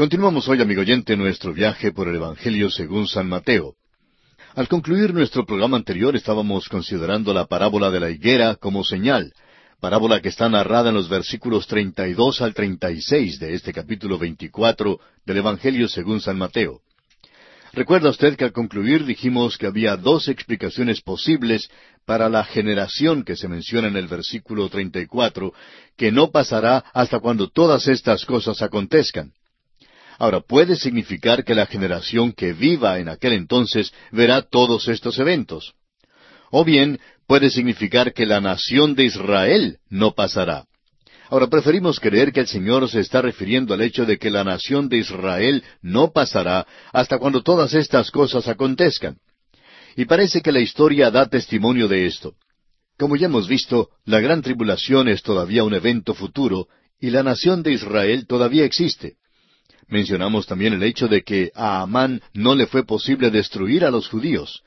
Continuamos hoy, amigo oyente, nuestro viaje por el Evangelio según San Mateo. Al concluir nuestro programa anterior estábamos considerando la parábola de la higuera como señal, parábola que está narrada en los versículos 32 al 36 de este capítulo 24 del Evangelio según San Mateo. Recuerda usted que al concluir dijimos que había dos explicaciones posibles para la generación que se menciona en el versículo 34, que no pasará hasta cuando todas estas cosas acontezcan. Ahora, puede significar que la generación que viva en aquel entonces verá todos estos eventos. O bien, puede significar que la nación de Israel no pasará. Ahora, preferimos creer que el Señor se está refiriendo al hecho de que la nación de Israel no pasará hasta cuando todas estas cosas acontezcan. Y parece que la historia da testimonio de esto. Como ya hemos visto, la gran tribulación es todavía un evento futuro y la nación de Israel todavía existe. Mencionamos también el hecho de que a Amán no le fue posible destruir a los judíos.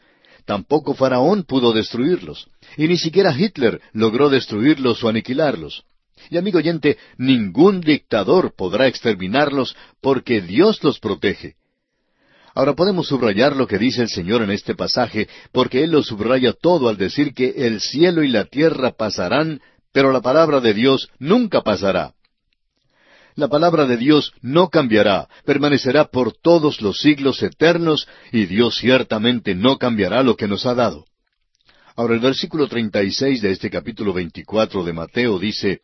Tampoco Faraón pudo destruirlos. Y ni siquiera Hitler logró destruirlos o aniquilarlos. Y amigo oyente, ningún dictador podrá exterminarlos porque Dios los protege. Ahora podemos subrayar lo que dice el Señor en este pasaje, porque Él lo subraya todo al decir que el cielo y la tierra pasarán, pero la palabra de Dios nunca pasará. La palabra de Dios no cambiará, permanecerá por todos los siglos eternos, y Dios ciertamente no cambiará lo que nos ha dado. Ahora el versículo 36 de este capítulo 24 de Mateo dice,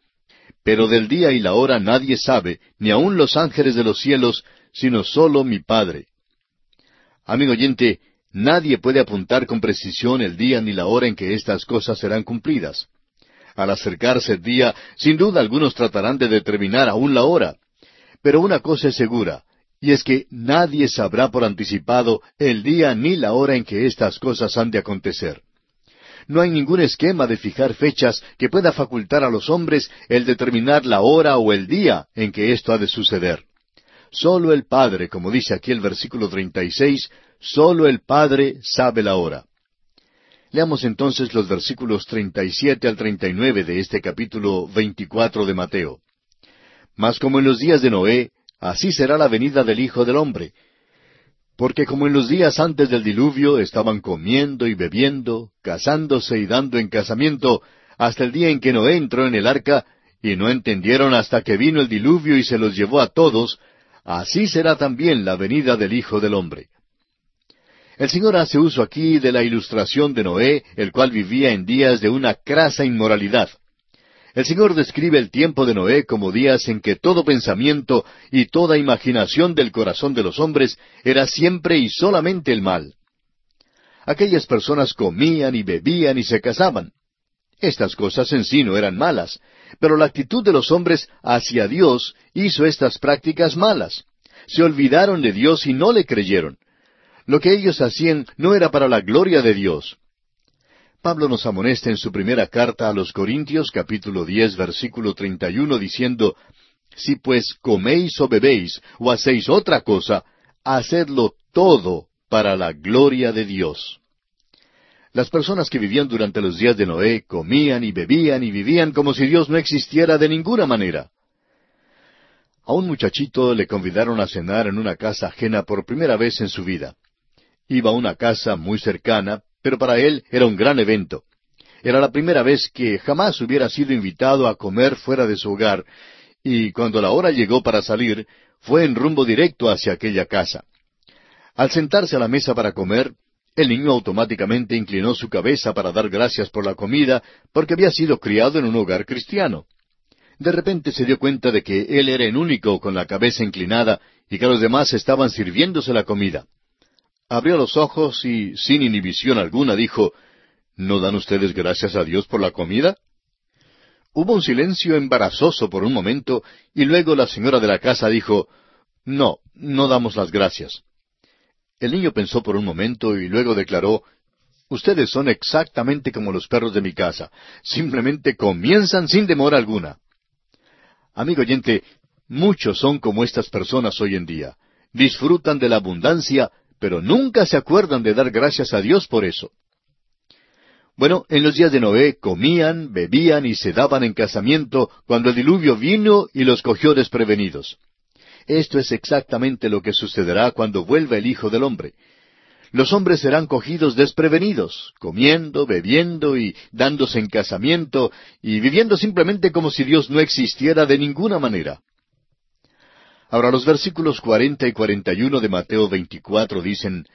pero del día y la hora nadie sabe, ni aun los ángeles de los cielos, sino sólo mi Padre. Amigo oyente, nadie puede apuntar con precisión el día ni la hora en que estas cosas serán cumplidas. Al acercarse el día, sin duda algunos tratarán de determinar aún la hora. Pero una cosa es segura, y es que nadie sabrá por anticipado el día ni la hora en que estas cosas han de acontecer no hay ningún esquema de fijar fechas que pueda facultar a los hombres el determinar la hora o el día en que esto ha de suceder. Solo el Padre, como dice aquí el versículo 36, solo el Padre sabe la hora. Leamos entonces los versículos 37 al 39 de este capítulo 24 de Mateo. Mas como en los días de Noé, así será la venida del Hijo del Hombre. Porque como en los días antes del diluvio estaban comiendo y bebiendo, casándose y dando en casamiento, hasta el día en que Noé entró en el arca, y no entendieron hasta que vino el diluvio y se los llevó a todos, así será también la venida del Hijo del Hombre. El Señor hace uso aquí de la ilustración de Noé, el cual vivía en días de una crasa inmoralidad. El Señor describe el tiempo de Noé como días en que todo pensamiento y toda imaginación del corazón de los hombres era siempre y solamente el mal. Aquellas personas comían y bebían y se casaban. Estas cosas en sí no eran malas, pero la actitud de los hombres hacia Dios hizo estas prácticas malas. Se olvidaron de Dios y no le creyeron. Lo que ellos hacían no era para la gloria de Dios. Pablo nos amonesta en su primera carta a los Corintios capítulo diez versículo treinta y uno diciendo, Si pues coméis o bebéis o hacéis otra cosa, hacedlo todo para la gloria de Dios. Las personas que vivían durante los días de Noé comían y bebían y vivían como si Dios no existiera de ninguna manera. A un muchachito le convidaron a cenar en una casa ajena por primera vez en su vida. Iba a una casa muy cercana, pero para él era un gran evento. Era la primera vez que jamás hubiera sido invitado a comer fuera de su hogar, y cuando la hora llegó para salir, fue en rumbo directo hacia aquella casa. Al sentarse a la mesa para comer, el niño automáticamente inclinó su cabeza para dar gracias por la comida, porque había sido criado en un hogar cristiano. De repente se dio cuenta de que él era el único con la cabeza inclinada y que los demás estaban sirviéndose la comida abrió los ojos y, sin inhibición alguna, dijo, ¿No dan ustedes gracias a Dios por la comida? Hubo un silencio embarazoso por un momento, y luego la señora de la casa dijo, No, no damos las gracias. El niño pensó por un momento y luego declaró, Ustedes son exactamente como los perros de mi casa, simplemente comienzan sin demora alguna. Amigo oyente, muchos son como estas personas hoy en día. Disfrutan de la abundancia, pero nunca se acuerdan de dar gracias a Dios por eso. Bueno, en los días de Noé comían, bebían y se daban en casamiento cuando el diluvio vino y los cogió desprevenidos. Esto es exactamente lo que sucederá cuando vuelva el Hijo del Hombre. Los hombres serán cogidos desprevenidos, comiendo, bebiendo y dándose en casamiento y viviendo simplemente como si Dios no existiera de ninguna manera. Ahora los versículos cuarenta y cuarenta y uno de Mateo veinticuatro dicen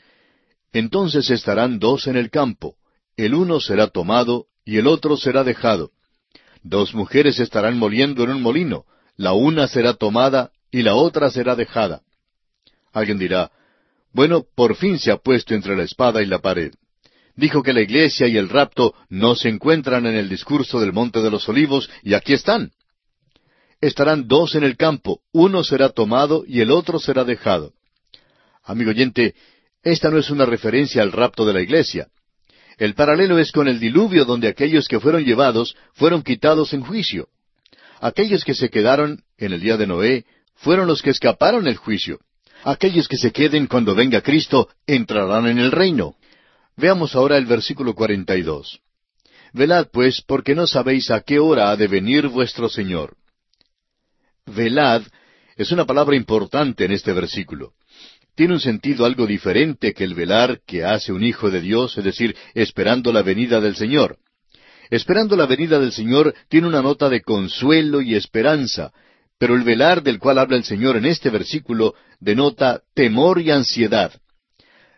Entonces estarán dos en el campo, el uno será tomado y el otro será dejado. Dos mujeres estarán moliendo en un molino, la una será tomada y la otra será dejada. Alguien dirá, bueno, por fin se ha puesto entre la espada y la pared. Dijo que la iglesia y el rapto no se encuentran en el discurso del Monte de los Olivos, y aquí están. Estarán dos en el campo, uno será tomado y el otro será dejado. Amigo oyente, esta no es una referencia al rapto de la iglesia. El paralelo es con el diluvio donde aquellos que fueron llevados fueron quitados en juicio. Aquellos que se quedaron en el día de Noé fueron los que escaparon el juicio. Aquellos que se queden cuando venga Cristo entrarán en el reino. Veamos ahora el versículo 42. Velad pues, porque no sabéis a qué hora ha de venir vuestro Señor. Velad es una palabra importante en este versículo. Tiene un sentido algo diferente que el velar que hace un hijo de Dios, es decir, esperando la venida del Señor. Esperando la venida del Señor tiene una nota de consuelo y esperanza, pero el velar del cual habla el Señor en este versículo denota temor y ansiedad.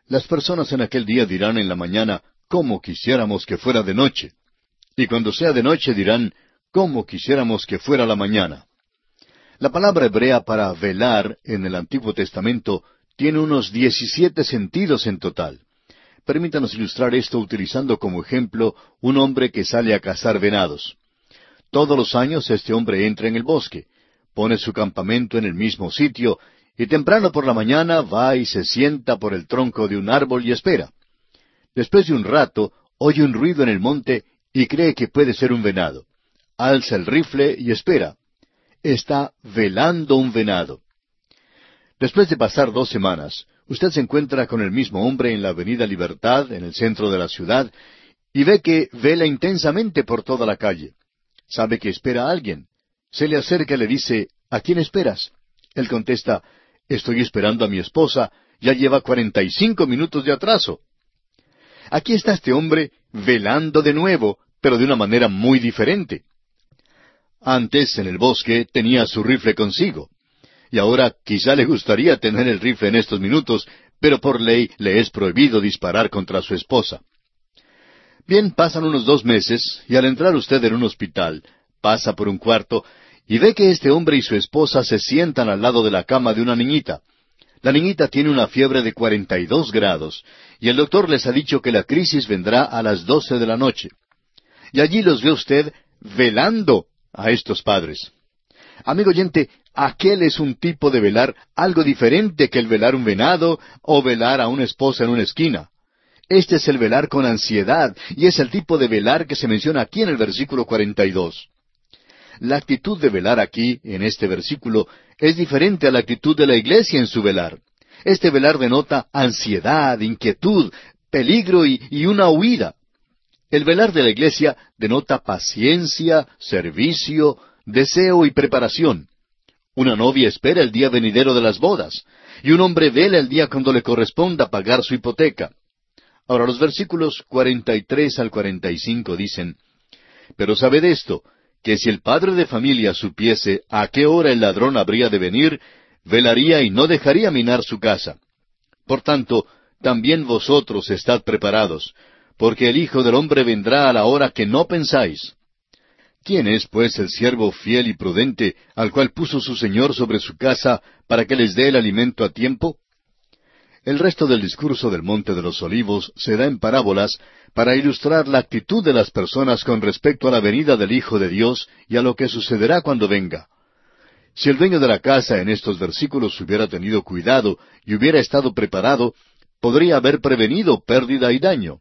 Las personas en aquel día dirán en la mañana, ¿cómo quisiéramos que fuera de noche? Y cuando sea de noche dirán, ¿cómo quisiéramos que fuera la mañana? La palabra hebrea para velar en el Antiguo Testamento tiene unos diecisiete sentidos en total. Permítanos ilustrar esto utilizando como ejemplo un hombre que sale a cazar venados. Todos los años este hombre entra en el bosque pone su campamento en el mismo sitio, y temprano por la mañana va y se sienta por el tronco de un árbol y espera. Después de un rato, oye un ruido en el monte y cree que puede ser un venado. Alza el rifle y espera. Está velando un venado. Después de pasar dos semanas, usted se encuentra con el mismo hombre en la Avenida Libertad, en el centro de la ciudad, y ve que vela intensamente por toda la calle. Sabe que espera a alguien. Se le acerca y le dice, ¿A quién esperas? Él contesta, Estoy esperando a mi esposa, ya lleva cuarenta y cinco minutos de atraso. Aquí está este hombre velando de nuevo, pero de una manera muy diferente. Antes, en el bosque, tenía su rifle consigo. Y ahora quizá le gustaría tener el rifle en estos minutos, pero por ley le es prohibido disparar contra su esposa. Bien, pasan unos dos meses, y al entrar usted en un hospital, pasa por un cuarto y ve que este hombre y su esposa se sientan al lado de la cama de una niñita. La niñita tiene una fiebre de cuarenta y dos grados, y el doctor les ha dicho que la crisis vendrá a las doce de la noche. Y allí los ve usted velando a estos padres. Amigo oyente, aquel es un tipo de velar algo diferente que el velar un venado o velar a una esposa en una esquina. Este es el velar con ansiedad, y es el tipo de velar que se menciona aquí en el versículo cuarenta y dos. La actitud de velar aquí, en este versículo, es diferente a la actitud de la iglesia en su velar. Este velar denota ansiedad, inquietud, peligro y, una huida. El velar de la iglesia denota paciencia, servicio, deseo y preparación. Una novia espera el día venidero de las bodas, y un hombre vela el día cuando le corresponda pagar su hipoteca. Ahora los versículos 43 al 45 dicen, Pero sabed esto, que si el padre de familia supiese a qué hora el ladrón habría de venir, velaría y no dejaría minar su casa. Por tanto, también vosotros estad preparados, porque el Hijo del Hombre vendrá a la hora que no pensáis. ¿Quién es, pues, el siervo fiel y prudente, al cual puso su Señor sobre su casa, para que les dé el alimento a tiempo? El resto del discurso del Monte de los Olivos se da en parábolas para ilustrar la actitud de las personas con respecto a la venida del Hijo de Dios y a lo que sucederá cuando venga. Si el dueño de la casa en estos versículos hubiera tenido cuidado y hubiera estado preparado, podría haber prevenido pérdida y daño.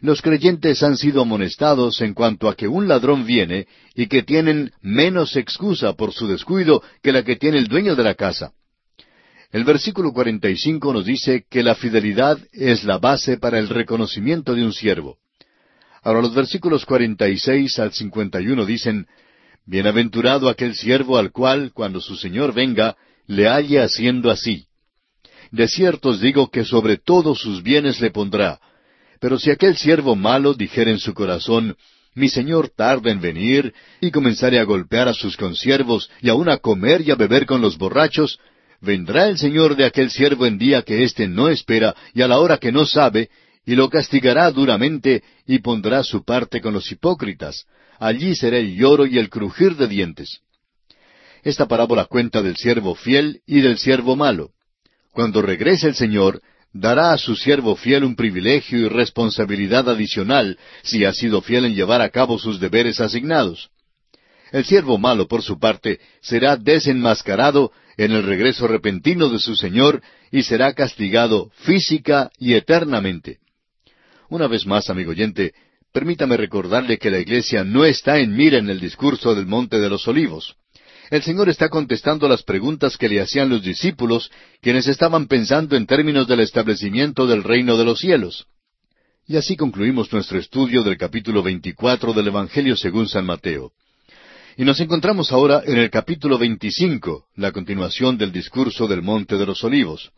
Los creyentes han sido amonestados en cuanto a que un ladrón viene y que tienen menos excusa por su descuido que la que tiene el dueño de la casa. El versículo 45 nos dice que la fidelidad es la base para el reconocimiento de un siervo. Ahora los versículos 46 al 51 dicen, Bienaventurado aquel siervo al cual, cuando su Señor venga, le halle haciendo así. De cierto os digo que sobre todos sus bienes le pondrá. Pero si aquel siervo malo dijera en su corazón, mi señor tarda en venir, y comenzare a golpear a sus consiervos, y aun a comer y a beber con los borrachos, vendrá el señor de aquel siervo en día que éste no espera, y a la hora que no sabe, y lo castigará duramente, y pondrá su parte con los hipócritas. Allí será el lloro y el crujir de dientes. Esta parábola cuenta del siervo fiel y del siervo malo. Cuando regrese el Señor, dará a su siervo fiel un privilegio y responsabilidad adicional si ha sido fiel en llevar a cabo sus deberes asignados. El siervo malo, por su parte, será desenmascarado en el regreso repentino de su Señor y será castigado física y eternamente. Una vez más, amigo oyente, permítame recordarle que la iglesia no está en mira en el discurso del Monte de los Olivos. El Señor está contestando las preguntas que le hacían los discípulos, quienes estaban pensando en términos del establecimiento del reino de los cielos. Y así concluimos nuestro estudio del capítulo 24 del Evangelio según San Mateo. Y nos encontramos ahora en el capítulo 25, la continuación del discurso del Monte de los Olivos.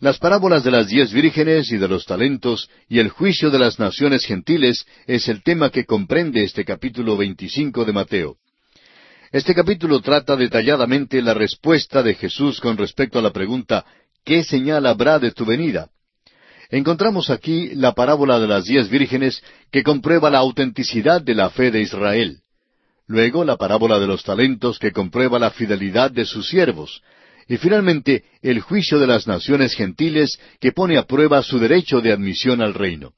Las parábolas de las diez vírgenes y de los talentos y el juicio de las naciones gentiles es el tema que comprende este capítulo 25 de Mateo. Este capítulo trata detalladamente la respuesta de Jesús con respecto a la pregunta ¿qué señal habrá de tu venida? Encontramos aquí la parábola de las diez vírgenes que comprueba la autenticidad de la fe de Israel. Luego la parábola de los talentos que comprueba la fidelidad de sus siervos. Y finalmente el juicio de las naciones gentiles que pone a prueba su derecho de admisión al reino.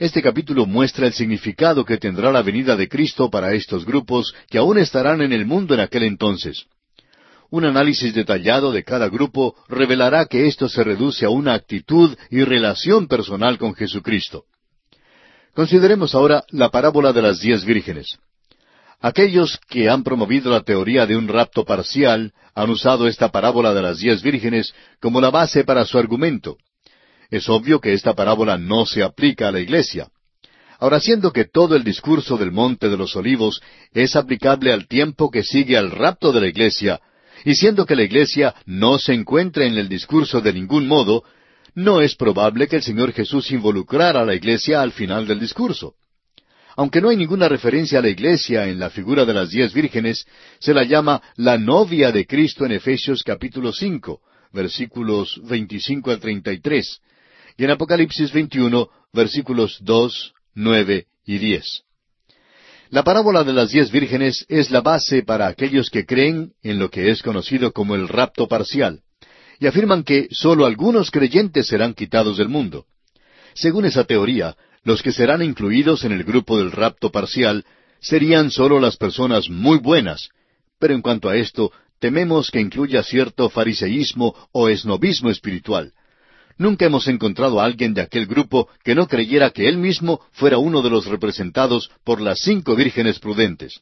Este capítulo muestra el significado que tendrá la venida de Cristo para estos grupos que aún estarán en el mundo en aquel entonces. Un análisis detallado de cada grupo revelará que esto se reduce a una actitud y relación personal con Jesucristo. Consideremos ahora la parábola de las diez vírgenes. Aquellos que han promovido la teoría de un rapto parcial han usado esta parábola de las diez vírgenes como la base para su argumento. Es obvio que esta parábola no se aplica a la iglesia. Ahora, siendo que todo el discurso del Monte de los Olivos es aplicable al tiempo que sigue al rapto de la iglesia, y siendo que la iglesia no se encuentra en el discurso de ningún modo, no es probable que el Señor Jesús involucrara a la iglesia al final del discurso. Aunque no hay ninguna referencia a la iglesia en la figura de las diez vírgenes, se la llama la novia de Cristo en Efesios capítulo cinco, versículos veinticinco al treinta y tres, y en Apocalipsis 21, versículos 2, 9 y 10. La parábola de las diez vírgenes es la base para aquellos que creen en lo que es conocido como el rapto parcial, y afirman que sólo algunos creyentes serán quitados del mundo. Según esa teoría, los que serán incluidos en el grupo del rapto parcial serían sólo las personas muy buenas, pero en cuanto a esto, tememos que incluya cierto fariseísmo o esnovismo espiritual, Nunca hemos encontrado a alguien de aquel grupo que no creyera que él mismo fuera uno de los representados por las cinco vírgenes prudentes.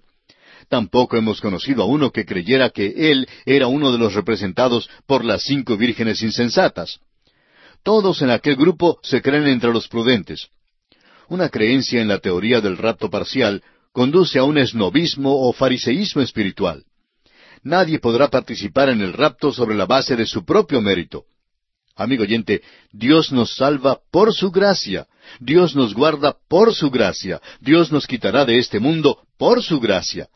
Tampoco hemos conocido a uno que creyera que él era uno de los representados por las cinco vírgenes insensatas. Todos en aquel grupo se creen entre los prudentes. Una creencia en la teoría del rapto parcial conduce a un esnovismo o fariseísmo espiritual. Nadie podrá participar en el rapto sobre la base de su propio mérito. Amigo oyente, Dios nos salva por su gracia. Dios nos guarda por su gracia. Dios nos quitará de este mundo por su gracia.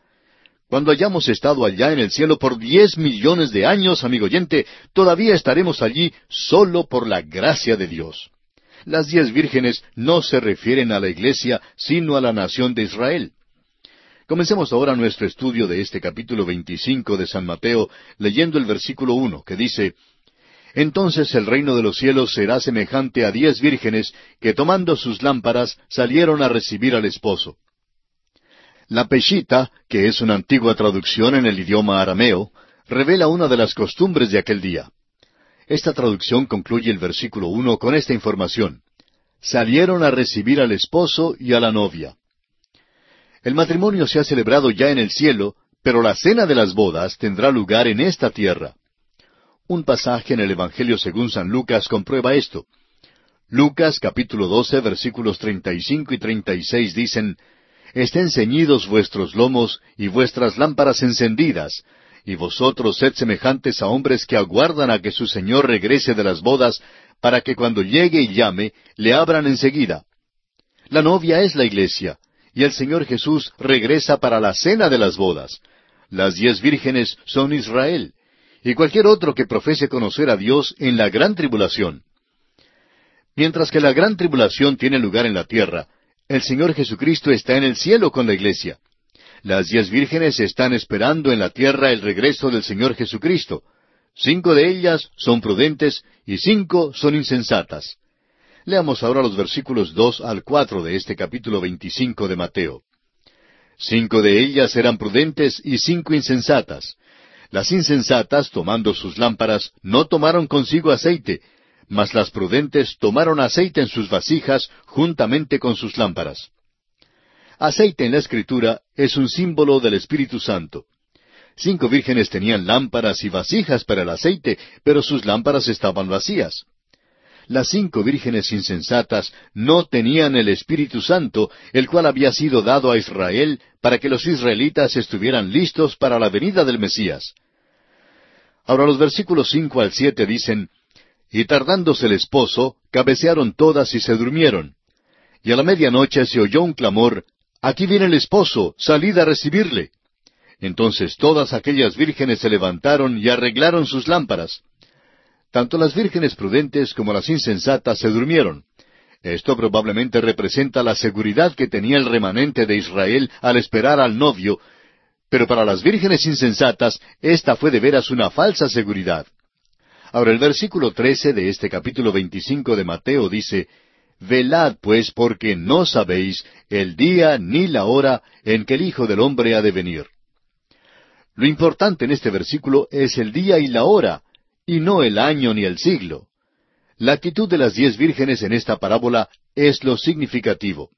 Cuando hayamos estado allá en el cielo por diez millones de años, amigo oyente, todavía estaremos allí solo por la gracia de Dios. Las diez vírgenes no se refieren a la iglesia, sino a la nación de Israel. Comencemos ahora nuestro estudio de este capítulo veinticinco de San Mateo, leyendo el versículo uno, que dice entonces el reino de los cielos será semejante a diez vírgenes que tomando sus lámparas salieron a recibir al esposo. La Peshita, que es una antigua traducción en el idioma arameo, revela una de las costumbres de aquel día. Esta traducción concluye el versículo uno con esta información. Salieron a recibir al esposo y a la novia. El matrimonio se ha celebrado ya en el cielo, pero la cena de las bodas tendrá lugar en esta tierra. Un pasaje en el Evangelio según San Lucas comprueba esto. Lucas capítulo 12 versículos 35 y 36 dicen, Estén ceñidos vuestros lomos y vuestras lámparas encendidas, y vosotros sed semejantes a hombres que aguardan a que su Señor regrese de las bodas, para que cuando llegue y llame, le abran enseguida. La novia es la iglesia, y el Señor Jesús regresa para la cena de las bodas. Las diez vírgenes son Israel, y cualquier otro que profese conocer a Dios en la gran tribulación. Mientras que la gran tribulación tiene lugar en la tierra, el Señor Jesucristo está en el cielo con la iglesia. Las diez vírgenes están esperando en la tierra el regreso del Señor Jesucristo. Cinco de ellas son prudentes y cinco son insensatas. Leamos ahora los versículos dos al cuatro de este capítulo veinticinco de Mateo. Cinco de ellas eran prudentes y cinco insensatas. Las insensatas, tomando sus lámparas, no tomaron consigo aceite, mas las prudentes tomaron aceite en sus vasijas juntamente con sus lámparas. Aceite en la Escritura es un símbolo del Espíritu Santo. Cinco vírgenes tenían lámparas y vasijas para el aceite, pero sus lámparas estaban vacías. Las cinco vírgenes insensatas no tenían el Espíritu Santo, el cual había sido dado a Israel para que los israelitas estuvieran listos para la venida del Mesías. Ahora los versículos cinco al siete dicen, Y tardándose el esposo, cabecearon todas y se durmieron. Y a la medianoche se oyó un clamor, Aquí viene el esposo, salid a recibirle. Entonces todas aquellas vírgenes se levantaron y arreglaron sus lámparas. Tanto las vírgenes prudentes como las insensatas se durmieron. Esto probablemente representa la seguridad que tenía el remanente de Israel al esperar al novio, pero para las vírgenes insensatas esta fue de veras una falsa seguridad. Ahora el versículo trece de este capítulo veinticinco de Mateo dice, Velad pues porque no sabéis el día ni la hora en que el Hijo del Hombre ha de venir. Lo importante en este versículo es el día y la hora, y no el año ni el siglo. La actitud de las diez vírgenes en esta parábola es lo significativo.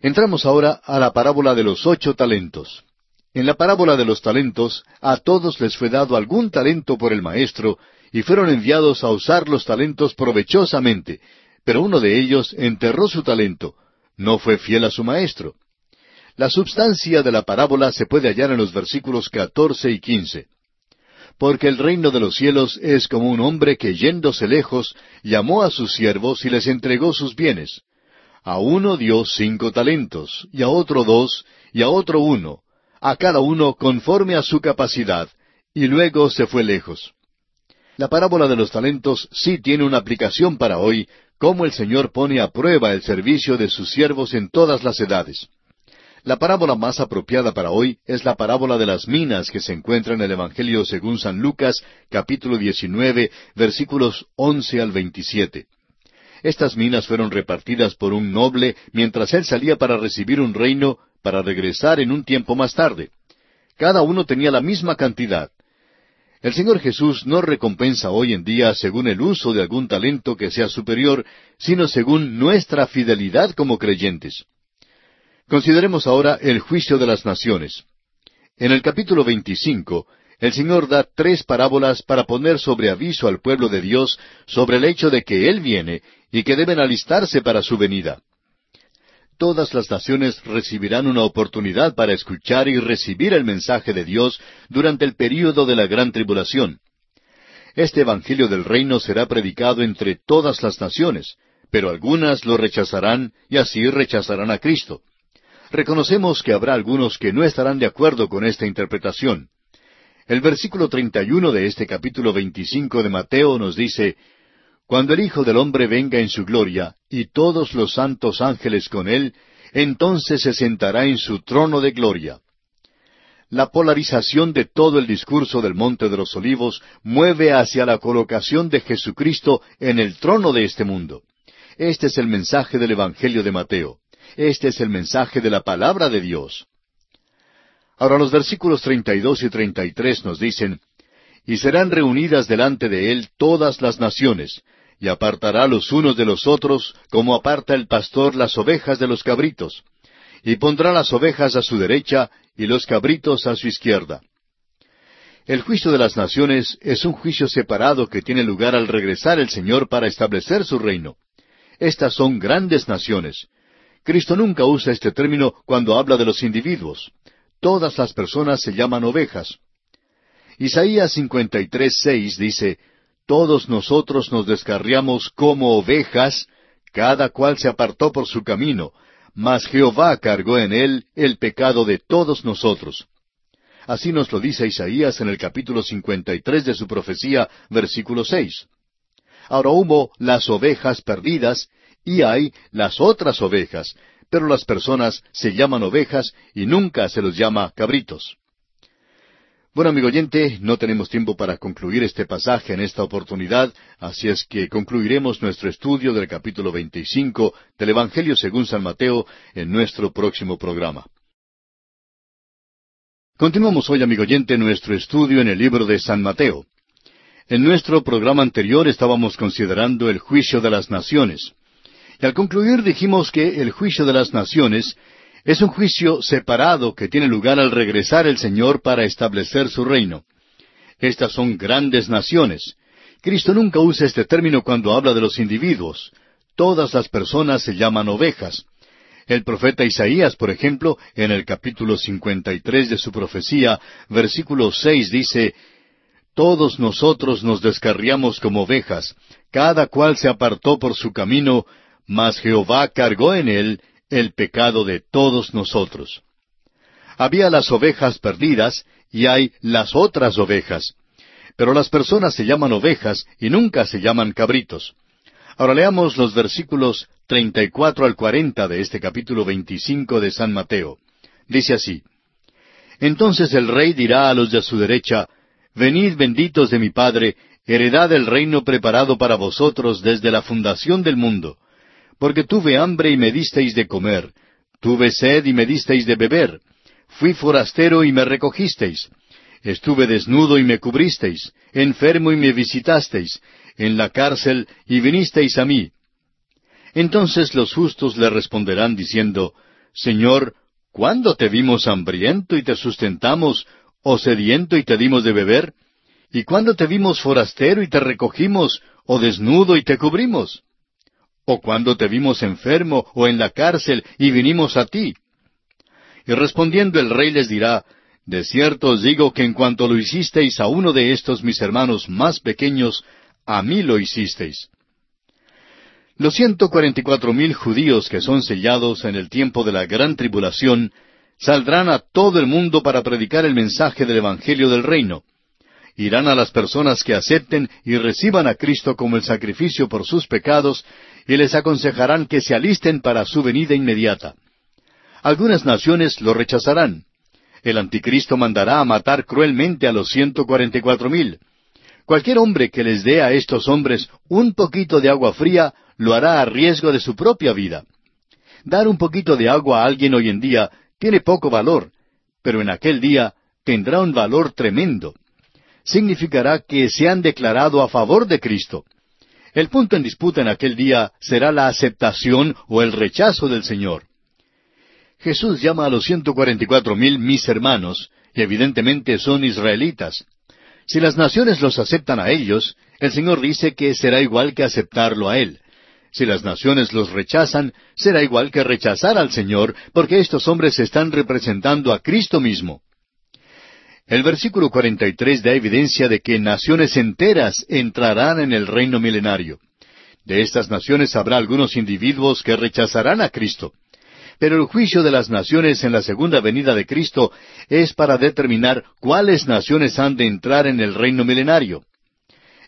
Entramos ahora a la parábola de los ocho talentos. En la parábola de los talentos, a todos les fue dado algún talento por el maestro, y fueron enviados a usar los talentos provechosamente, pero uno de ellos enterró su talento, no fue fiel a su maestro. La substancia de la parábola se puede hallar en los versículos catorce y quince. Porque el reino de los cielos es como un hombre que yéndose lejos llamó a sus siervos y les entregó sus bienes. A uno dio cinco talentos, y a otro dos, y a otro uno, a cada uno conforme a su capacidad, y luego se fue lejos. La parábola de los talentos sí tiene una aplicación para hoy, cómo el Señor pone a prueba el servicio de sus siervos en todas las edades. La parábola más apropiada para hoy es la parábola de las minas que se encuentra en el Evangelio según San Lucas, capítulo 19, versículos 11 al 27. Estas minas fueron repartidas por un noble mientras él salía para recibir un reino para regresar en un tiempo más tarde. Cada uno tenía la misma cantidad. El Señor Jesús no recompensa hoy en día según el uso de algún talento que sea superior, sino según nuestra fidelidad como creyentes. Consideremos ahora el juicio de las naciones. En el capítulo 25, el Señor da tres parábolas para poner sobre aviso al pueblo de Dios sobre el hecho de que Él viene y que deben alistarse para su venida todas las naciones recibirán una oportunidad para escuchar y recibir el mensaje de Dios durante el período de la gran tribulación. Este Evangelio del Reino será predicado entre todas las naciones, pero algunas lo rechazarán y así rechazarán a Cristo. Reconocemos que habrá algunos que no estarán de acuerdo con esta interpretación. El versículo 31 de este capítulo 25 de Mateo nos dice, cuando el Hijo del Hombre venga en su gloria, y todos los santos ángeles con él, entonces se sentará en su trono de gloria. La polarización de todo el discurso del Monte de los Olivos mueve hacia la colocación de Jesucristo en el trono de este mundo. Este es el mensaje del Evangelio de Mateo. Este es el mensaje de la palabra de Dios. Ahora los versículos 32 y 33 nos dicen, Y serán reunidas delante de él todas las naciones, y apartará los unos de los otros, como aparta el pastor las ovejas de los cabritos, y pondrá las ovejas a su derecha y los cabritos a su izquierda. El juicio de las naciones es un juicio separado que tiene lugar al regresar el Señor para establecer su reino. Estas son grandes naciones. Cristo nunca usa este término cuando habla de los individuos. Todas las personas se llaman ovejas. Isaías 53.6 dice, Todos nosotros nos descarriamos como ovejas, cada cual se apartó por su camino, mas Jehová cargó en él el pecado de todos nosotros. Así nos lo dice Isaías en el capítulo 53 de su profecía, versículo 6. Ahora hubo las ovejas perdidas y hay las otras ovejas, pero las personas se llaman ovejas y nunca se los llama cabritos. Bueno, amigo oyente, no tenemos tiempo para concluir este pasaje en esta oportunidad, así es que concluiremos nuestro estudio del capítulo 25 del Evangelio según San Mateo en nuestro próximo programa. Continuamos hoy, amigo oyente, nuestro estudio en el libro de San Mateo. En nuestro programa anterior estábamos considerando el juicio de las naciones. Y al concluir dijimos que el juicio de las naciones es un juicio separado que tiene lugar al regresar el Señor para establecer su reino. Estas son grandes naciones. Cristo nunca usa este término cuando habla de los individuos. Todas las personas se llaman ovejas. El profeta Isaías, por ejemplo, en el capítulo 53 de su profecía, versículo 6 dice, Todos nosotros nos descarriamos como ovejas, cada cual se apartó por su camino, mas Jehová cargó en él el pecado de todos nosotros. Había las ovejas perdidas y hay las otras ovejas. Pero las personas se llaman ovejas y nunca se llaman cabritos. Ahora leamos los versículos 34 al 40 de este capítulo 25 de San Mateo. Dice así, Entonces el rey dirá a los de su derecha, Venid benditos de mi Padre, heredad el reino preparado para vosotros desde la fundación del mundo porque tuve hambre y me disteis de comer, tuve sed y me disteis de beber, fui forastero y me recogisteis, estuve desnudo y me cubristeis, enfermo y me visitasteis, en la cárcel y vinisteis a mí. Entonces los justos le responderán diciendo, Señor, ¿cuándo te vimos hambriento y te sustentamos, o sediento y te dimos de beber? ¿Y cuándo te vimos forastero y te recogimos, o desnudo y te cubrimos? ¿O cuando te vimos enfermo o en la cárcel y vinimos a ti? Y respondiendo el rey les dirá, De cierto os digo que en cuanto lo hicisteis a uno de estos mis hermanos más pequeños, a mí lo hicisteis. Los ciento cuarenta y cuatro mil judíos que son sellados en el tiempo de la gran tribulación saldrán a todo el mundo para predicar el mensaje del Evangelio del Reino irán a las personas que acepten y reciban a Cristo como el sacrificio por sus pecados y les aconsejarán que se alisten para su venida inmediata. Algunas naciones lo rechazarán. El anticristo mandará a matar cruelmente a los ciento cuarenta y cuatro mil. Cualquier hombre que les dé a estos hombres un poquito de agua fría lo hará a riesgo de su propia vida. Dar un poquito de agua a alguien hoy en día tiene poco valor, pero en aquel día tendrá un valor tremendo significará que se han declarado a favor de Cristo. El punto en disputa en aquel día será la aceptación o el rechazo del Señor. Jesús llama a los ciento cuarenta cuatro mil mis hermanos, y evidentemente son israelitas. Si las naciones los aceptan a ellos, el Señor dice que será igual que aceptarlo a Él. Si las naciones los rechazan, será igual que rechazar al Señor, porque estos hombres están representando a Cristo mismo. El versículo 43 da evidencia de que naciones enteras entrarán en el reino milenario. De estas naciones habrá algunos individuos que rechazarán a Cristo. Pero el juicio de las naciones en la segunda venida de Cristo es para determinar cuáles naciones han de entrar en el reino milenario.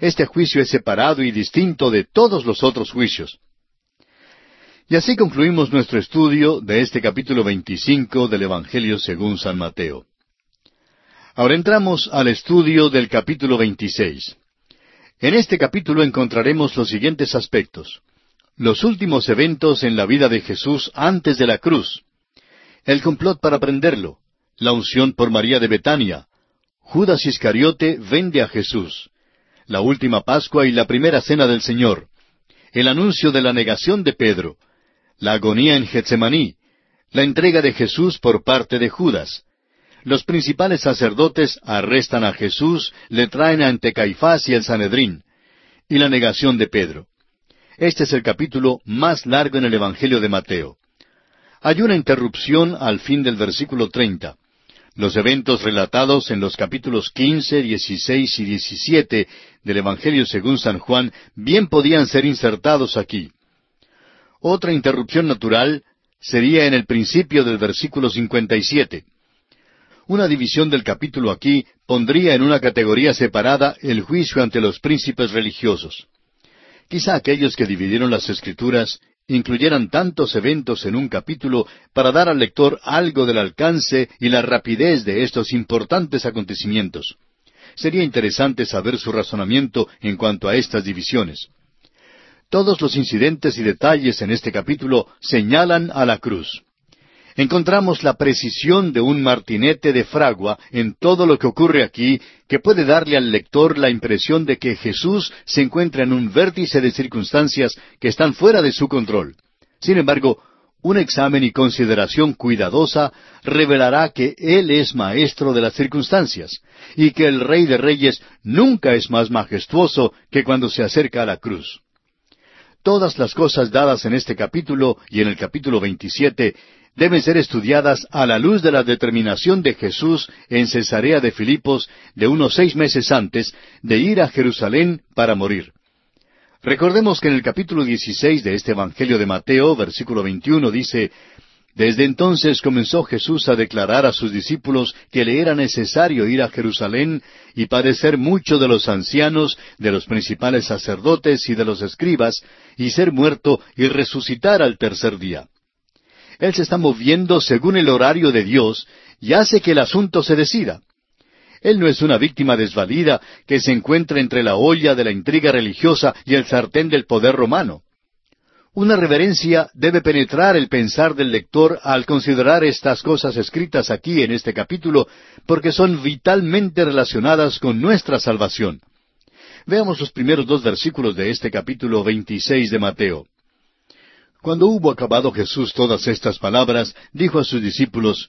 Este juicio es separado y distinto de todos los otros juicios. Y así concluimos nuestro estudio de este capítulo 25 del Evangelio según San Mateo. Ahora entramos al estudio del capítulo 26. En este capítulo encontraremos los siguientes aspectos. Los últimos eventos en la vida de Jesús antes de la cruz. El complot para prenderlo. La unción por María de Betania. Judas Iscariote vende a Jesús. La última Pascua y la primera cena del Señor. El anuncio de la negación de Pedro. La agonía en Getsemaní. La entrega de Jesús por parte de Judas los principales sacerdotes arrestan a Jesús, le traen ante Caifás y el Sanedrín, y la negación de Pedro. Este es el capítulo más largo en el Evangelio de Mateo. Hay una interrupción al fin del versículo treinta. Los eventos relatados en los capítulos quince, dieciséis y diecisiete del Evangelio según San Juan bien podían ser insertados aquí. Otra interrupción natural sería en el principio del versículo 57. Una división del capítulo aquí pondría en una categoría separada el juicio ante los príncipes religiosos. Quizá aquellos que dividieron las escrituras incluyeran tantos eventos en un capítulo para dar al lector algo del alcance y la rapidez de estos importantes acontecimientos. Sería interesante saber su razonamiento en cuanto a estas divisiones. Todos los incidentes y detalles en este capítulo señalan a la cruz. Encontramos la precisión de un martinete de fragua en todo lo que ocurre aquí, que puede darle al lector la impresión de que Jesús se encuentra en un vértice de circunstancias que están fuera de su control. Sin embargo, un examen y consideración cuidadosa revelará que Él es maestro de las circunstancias y que el Rey de Reyes nunca es más majestuoso que cuando se acerca a la cruz. Todas las cosas dadas en este capítulo y en el capítulo 27 deben ser estudiadas a la luz de la determinación de Jesús en Cesarea de Filipos de unos seis meses antes de ir a Jerusalén para morir. Recordemos que en el capítulo 16 de este Evangelio de Mateo, versículo 21, dice, Desde entonces comenzó Jesús a declarar a sus discípulos que le era necesario ir a Jerusalén y padecer mucho de los ancianos, de los principales sacerdotes y de los escribas, y ser muerto y resucitar al tercer día. Él se está moviendo según el horario de Dios y hace que el asunto se decida. Él no es una víctima desvalida que se encuentra entre la olla de la intriga religiosa y el sartén del poder romano. Una reverencia debe penetrar el pensar del lector al considerar estas cosas escritas aquí en este capítulo, porque son vitalmente relacionadas con nuestra salvación. Veamos los primeros dos versículos de este capítulo 26 de Mateo. Cuando hubo acabado Jesús todas estas palabras, dijo a sus discípulos,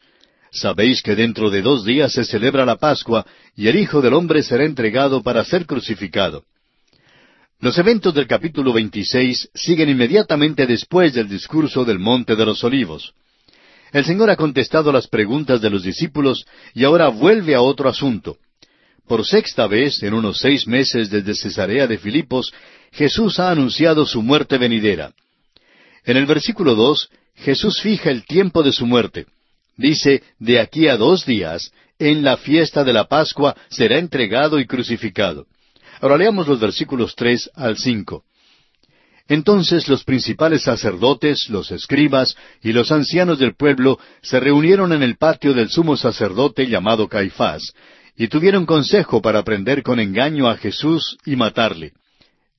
Sabéis que dentro de dos días se celebra la Pascua, y el Hijo del Hombre será entregado para ser crucificado. Los eventos del capítulo 26 siguen inmediatamente después del discurso del Monte de los Olivos. El Señor ha contestado las preguntas de los discípulos y ahora vuelve a otro asunto. Por sexta vez, en unos seis meses desde Cesarea de Filipos, Jesús ha anunciado su muerte venidera. En el versículo dos, Jesús fija el tiempo de su muerte. Dice, de aquí a dos días, en la fiesta de la Pascua será entregado y crucificado. Ahora leamos los versículos tres al cinco. Entonces los principales sacerdotes, los escribas y los ancianos del pueblo se reunieron en el patio del sumo sacerdote llamado Caifás, y tuvieron consejo para prender con engaño a Jesús y matarle.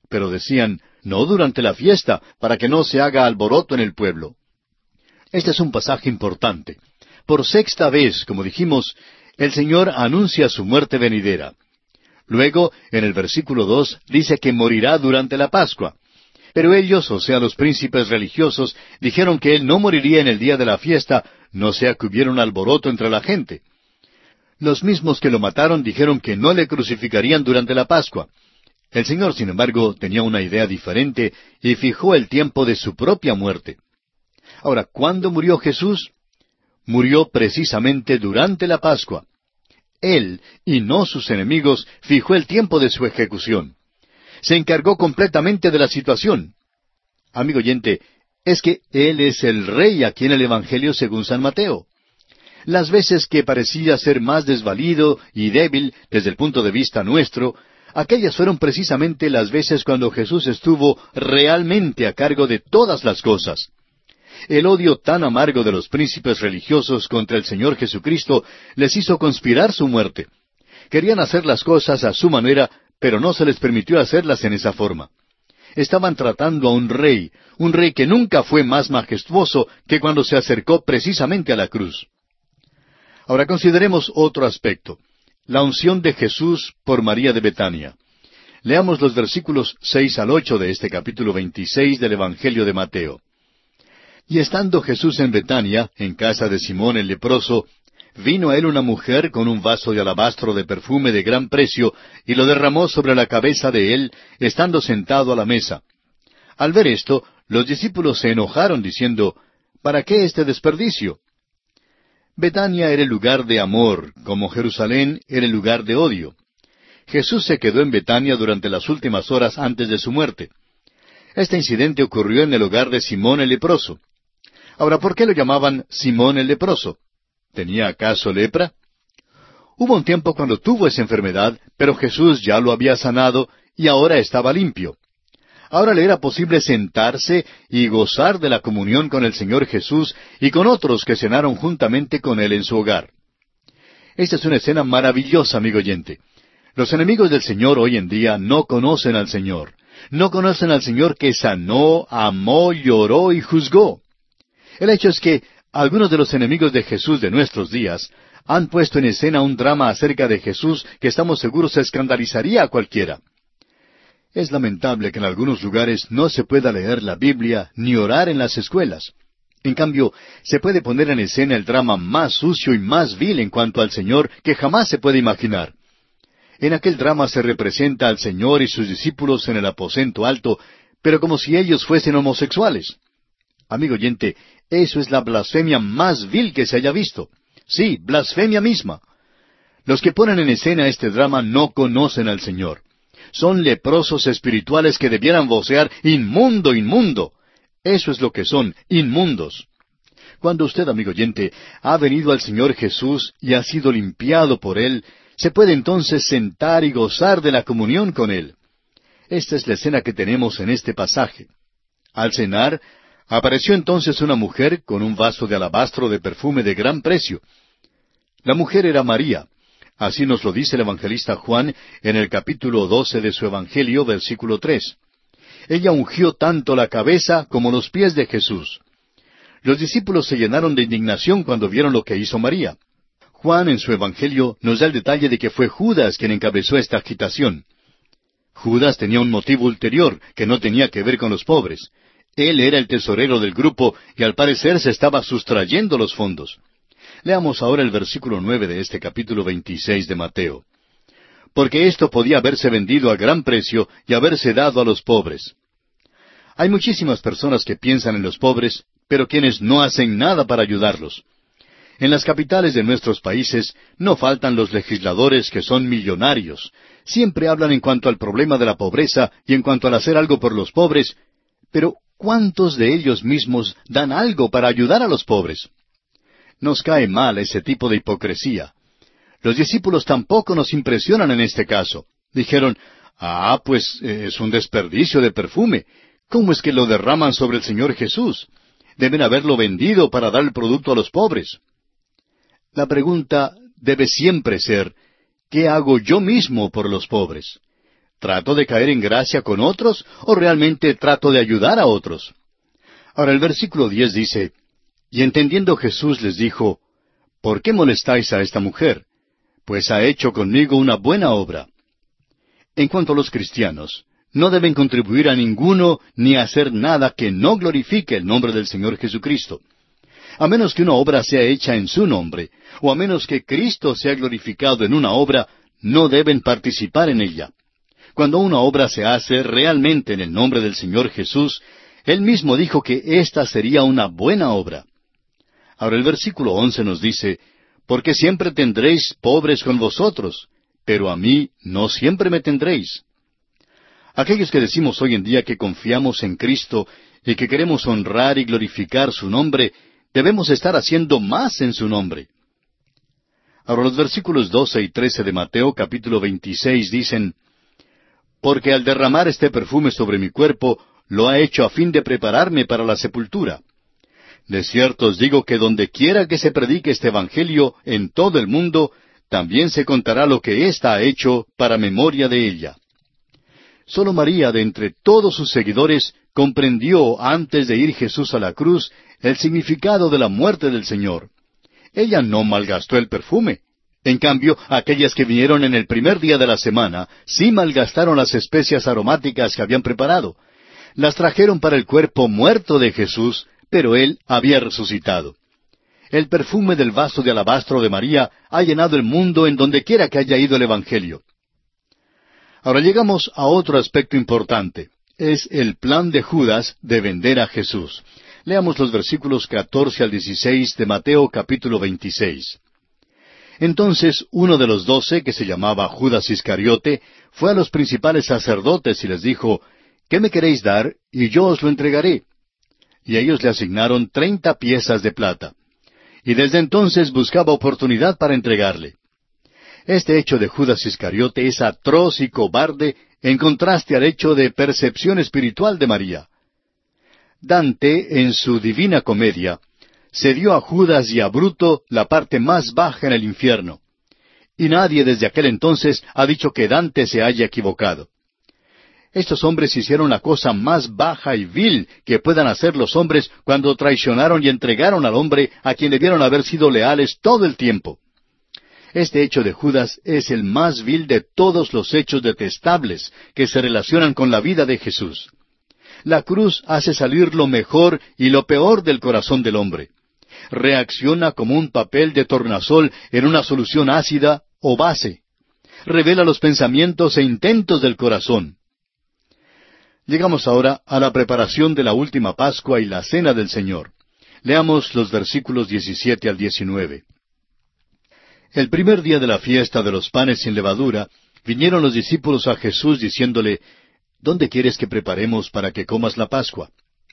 Pero decían, no durante la fiesta, para que no se haga alboroto en el pueblo. Este es un pasaje importante. Por sexta vez, como dijimos, el Señor anuncia su muerte venidera. Luego, en el versículo dos, dice que morirá durante la Pascua. Pero ellos, o sea, los príncipes religiosos, dijeron que Él no moriría en el día de la fiesta, no sea que hubiera un alboroto entre la gente. Los mismos que lo mataron dijeron que no le crucificarían durante la Pascua. El Señor, sin embargo, tenía una idea diferente y fijó el tiempo de su propia muerte. Ahora, ¿cuándo murió Jesús? Murió precisamente durante la Pascua. Él, y no sus enemigos, fijó el tiempo de su ejecución. Se encargó completamente de la situación. Amigo oyente, es que Él es el Rey aquí en el Evangelio según San Mateo. Las veces que parecía ser más desvalido y débil desde el punto de vista nuestro, aquellas fueron precisamente las veces cuando Jesús estuvo realmente a cargo de todas las cosas. El odio tan amargo de los príncipes religiosos contra el Señor Jesucristo les hizo conspirar su muerte. Querían hacer las cosas a su manera, pero no se les permitió hacerlas en esa forma. Estaban tratando a un rey, un rey que nunca fue más majestuoso que cuando se acercó precisamente a la cruz. Ahora consideremos otro aspecto. La unción de Jesús por María de Betania. Leamos los versículos seis al ocho de este capítulo veintiséis del Evangelio de Mateo. Y estando Jesús en Betania, en casa de Simón el leproso, vino a él una mujer con un vaso de alabastro de perfume de gran precio, y lo derramó sobre la cabeza de él, estando sentado a la mesa. Al ver esto, los discípulos se enojaron, diciendo, ¿Para qué este desperdicio? Betania era el lugar de amor, como Jerusalén era el lugar de odio. Jesús se quedó en Betania durante las últimas horas antes de su muerte. Este incidente ocurrió en el hogar de Simón el leproso. Ahora, ¿por qué lo llamaban Simón el leproso? ¿Tenía acaso lepra? Hubo un tiempo cuando tuvo esa enfermedad, pero Jesús ya lo había sanado y ahora estaba limpio. Ahora le era posible sentarse y gozar de la comunión con el Señor Jesús y con otros que cenaron juntamente con Él en su hogar. Esta es una escena maravillosa, amigo oyente. Los enemigos del Señor hoy en día no conocen al Señor. No conocen al Señor que sanó, amó, lloró y juzgó. El hecho es que algunos de los enemigos de Jesús de nuestros días han puesto en escena un drama acerca de Jesús que estamos seguros escandalizaría a cualquiera. Es lamentable que en algunos lugares no se pueda leer la Biblia ni orar en las escuelas. En cambio, se puede poner en escena el drama más sucio y más vil en cuanto al Señor que jamás se puede imaginar. En aquel drama se representa al Señor y sus discípulos en el aposento alto, pero como si ellos fuesen homosexuales. Amigo oyente, eso es la blasfemia más vil que se haya visto. Sí, blasfemia misma. Los que ponen en escena este drama no conocen al Señor son leprosos espirituales que debieran vocear inmundo, inmundo. Eso es lo que son, inmundos. Cuando usted, amigo oyente, ha venido al Señor Jesús y ha sido limpiado por Él, se puede entonces sentar y gozar de la comunión con Él. Esta es la escena que tenemos en este pasaje. Al cenar, apareció entonces una mujer con un vaso de alabastro de perfume de gran precio. La mujer era María, Así nos lo dice el evangelista Juan en el capítulo doce de su Evangelio, versículo tres. Ella ungió tanto la cabeza como los pies de Jesús. Los discípulos se llenaron de indignación cuando vieron lo que hizo María. Juan en su Evangelio nos da el detalle de que fue Judas quien encabezó esta agitación. Judas tenía un motivo ulterior que no tenía que ver con los pobres. Él era el tesorero del grupo y al parecer se estaba sustrayendo los fondos. Leamos ahora el versículo nueve de este capítulo veintiséis de Mateo. Porque esto podía haberse vendido a gran precio y haberse dado a los pobres. Hay muchísimas personas que piensan en los pobres, pero quienes no hacen nada para ayudarlos. En las capitales de nuestros países no faltan los legisladores que son millonarios. Siempre hablan en cuanto al problema de la pobreza y en cuanto al hacer algo por los pobres, pero ¿cuántos de ellos mismos dan algo para ayudar a los pobres? Nos cae mal ese tipo de hipocresía. Los discípulos tampoco nos impresionan en este caso. Dijeron, ah, pues eh, es un desperdicio de perfume. ¿Cómo es que lo derraman sobre el Señor Jesús? Deben haberlo vendido para dar el producto a los pobres. La pregunta debe siempre ser, ¿qué hago yo mismo por los pobres? ¿Trato de caer en gracia con otros o realmente trato de ayudar a otros? Ahora el versículo diez dice, y entendiendo Jesús les dijo, ¿Por qué molestáis a esta mujer? Pues ha hecho conmigo una buena obra. En cuanto a los cristianos, no deben contribuir a ninguno ni hacer nada que no glorifique el nombre del Señor Jesucristo. A menos que una obra sea hecha en su nombre, o a menos que Cristo sea glorificado en una obra, no deben participar en ella. Cuando una obra se hace realmente en el nombre del Señor Jesús, Él mismo dijo que esta sería una buena obra. Ahora el versículo once nos dice, Porque siempre tendréis pobres con vosotros, pero a mí no siempre me tendréis. Aquellos que decimos hoy en día que confiamos en Cristo y que queremos honrar y glorificar su nombre, debemos estar haciendo más en su nombre. Ahora los versículos doce y trece de Mateo capítulo veintiséis dicen, Porque al derramar este perfume sobre mi cuerpo, lo ha hecho a fin de prepararme para la sepultura. De cierto os digo que donde quiera que se predique este Evangelio en todo el mundo, también se contará lo que ésta ha hecho para memoria de ella. Solo María, de entre todos sus seguidores, comprendió antes de ir Jesús a la cruz el significado de la muerte del Señor. Ella no malgastó el perfume. En cambio, aquellas que vinieron en el primer día de la semana sí malgastaron las especias aromáticas que habían preparado. Las trajeron para el cuerpo muerto de Jesús, pero él había resucitado. El perfume del vaso de alabastro de María ha llenado el mundo en donde quiera que haya ido el Evangelio. Ahora llegamos a otro aspecto importante. Es el plan de Judas de vender a Jesús. Leamos los versículos catorce al dieciséis de Mateo capítulo veintiséis. Entonces uno de los doce, que se llamaba Judas Iscariote, fue a los principales sacerdotes y les dijo, ¿Qué me queréis dar? Y yo os lo entregaré. Y ellos le asignaron treinta piezas de plata. Y desde entonces buscaba oportunidad para entregarle. Este hecho de Judas Iscariote es atroz y cobarde en contraste al hecho de percepción espiritual de María. Dante, en su Divina Comedia, cedió a Judas y a Bruto la parte más baja en el infierno. Y nadie desde aquel entonces ha dicho que Dante se haya equivocado. Estos hombres hicieron la cosa más baja y vil que puedan hacer los hombres cuando traicionaron y entregaron al hombre a quien debieron haber sido leales todo el tiempo. Este hecho de Judas es el más vil de todos los hechos detestables que se relacionan con la vida de Jesús. La cruz hace salir lo mejor y lo peor del corazón del hombre reacciona como un papel de tornasol en una solución ácida o base. Revela los pensamientos e intentos del corazón. Llegamos ahora a la preparación de la última Pascua y la Cena del Señor. Leamos los versículos 17 al 19. El primer día de la fiesta de los panes sin levadura, vinieron los discípulos a Jesús diciéndole, ¿Dónde quieres que preparemos para que comas la Pascua?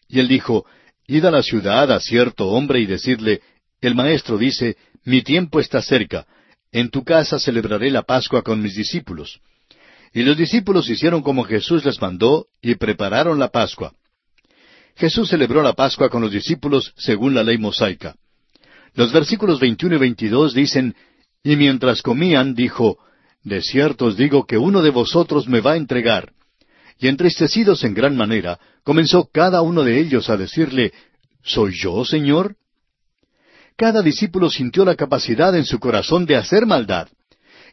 Y él dijo, Id a la ciudad a cierto hombre y decirle, el maestro dice, mi tiempo está cerca, en tu casa celebraré la Pascua con mis discípulos. Y los discípulos hicieron como Jesús les mandó y prepararon la Pascua. Jesús celebró la Pascua con los discípulos según la ley mosaica. Los versículos 21 y 22 dicen, Y mientras comían, dijo, De cierto os digo que uno de vosotros me va a entregar y entristecidos en gran manera, comenzó cada uno de ellos a decirle, ¿Soy yo, Señor? Cada discípulo sintió la capacidad en su corazón de hacer maldad.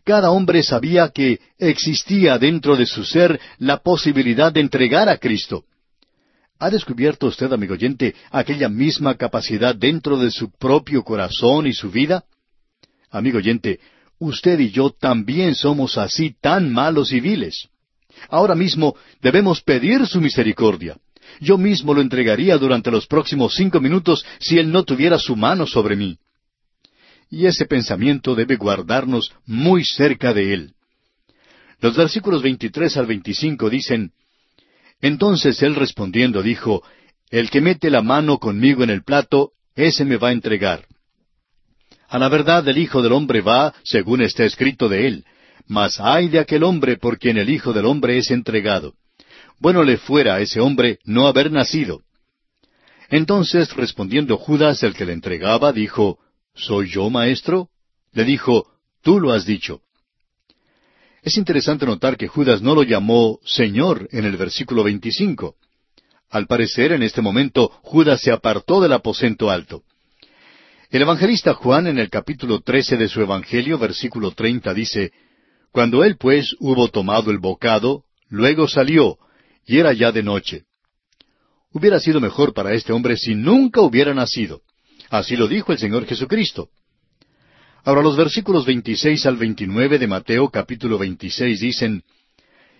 Cada hombre sabía que existía dentro de su ser la posibilidad de entregar a Cristo. ¿Ha descubierto usted, amigo oyente, aquella misma capacidad dentro de su propio corazón y su vida? Amigo oyente, usted y yo también somos así tan malos y viles. Ahora mismo debemos pedir su misericordia. Yo mismo lo entregaría durante los próximos cinco minutos si Él no tuviera su mano sobre mí. Y ese pensamiento debe guardarnos muy cerca de Él. Los versículos 23 al 25 dicen, Entonces Él respondiendo dijo, El que mete la mano conmigo en el plato, ese me va a entregar. A la verdad el Hijo del Hombre va, según está escrito de Él, mas ay de aquel hombre por quien el Hijo del Hombre es entregado. Bueno le fuera a ese hombre no haber nacido. Entonces, respondiendo Judas, el que le entregaba, dijo, ¿Soy yo, maestro? Le dijo, Tú lo has dicho. Es interesante notar que Judas no lo llamó Señor en el versículo 25. Al parecer, en este momento, Judas se apartó del aposento alto. El evangelista Juan, en el capítulo 13 de su Evangelio, versículo 30, dice, cuando él pues hubo tomado el bocado, luego salió, y era ya de noche. Hubiera sido mejor para este hombre si nunca hubiera nacido. Así lo dijo el Señor Jesucristo. Ahora los versículos 26 al 29 de Mateo capítulo 26 dicen,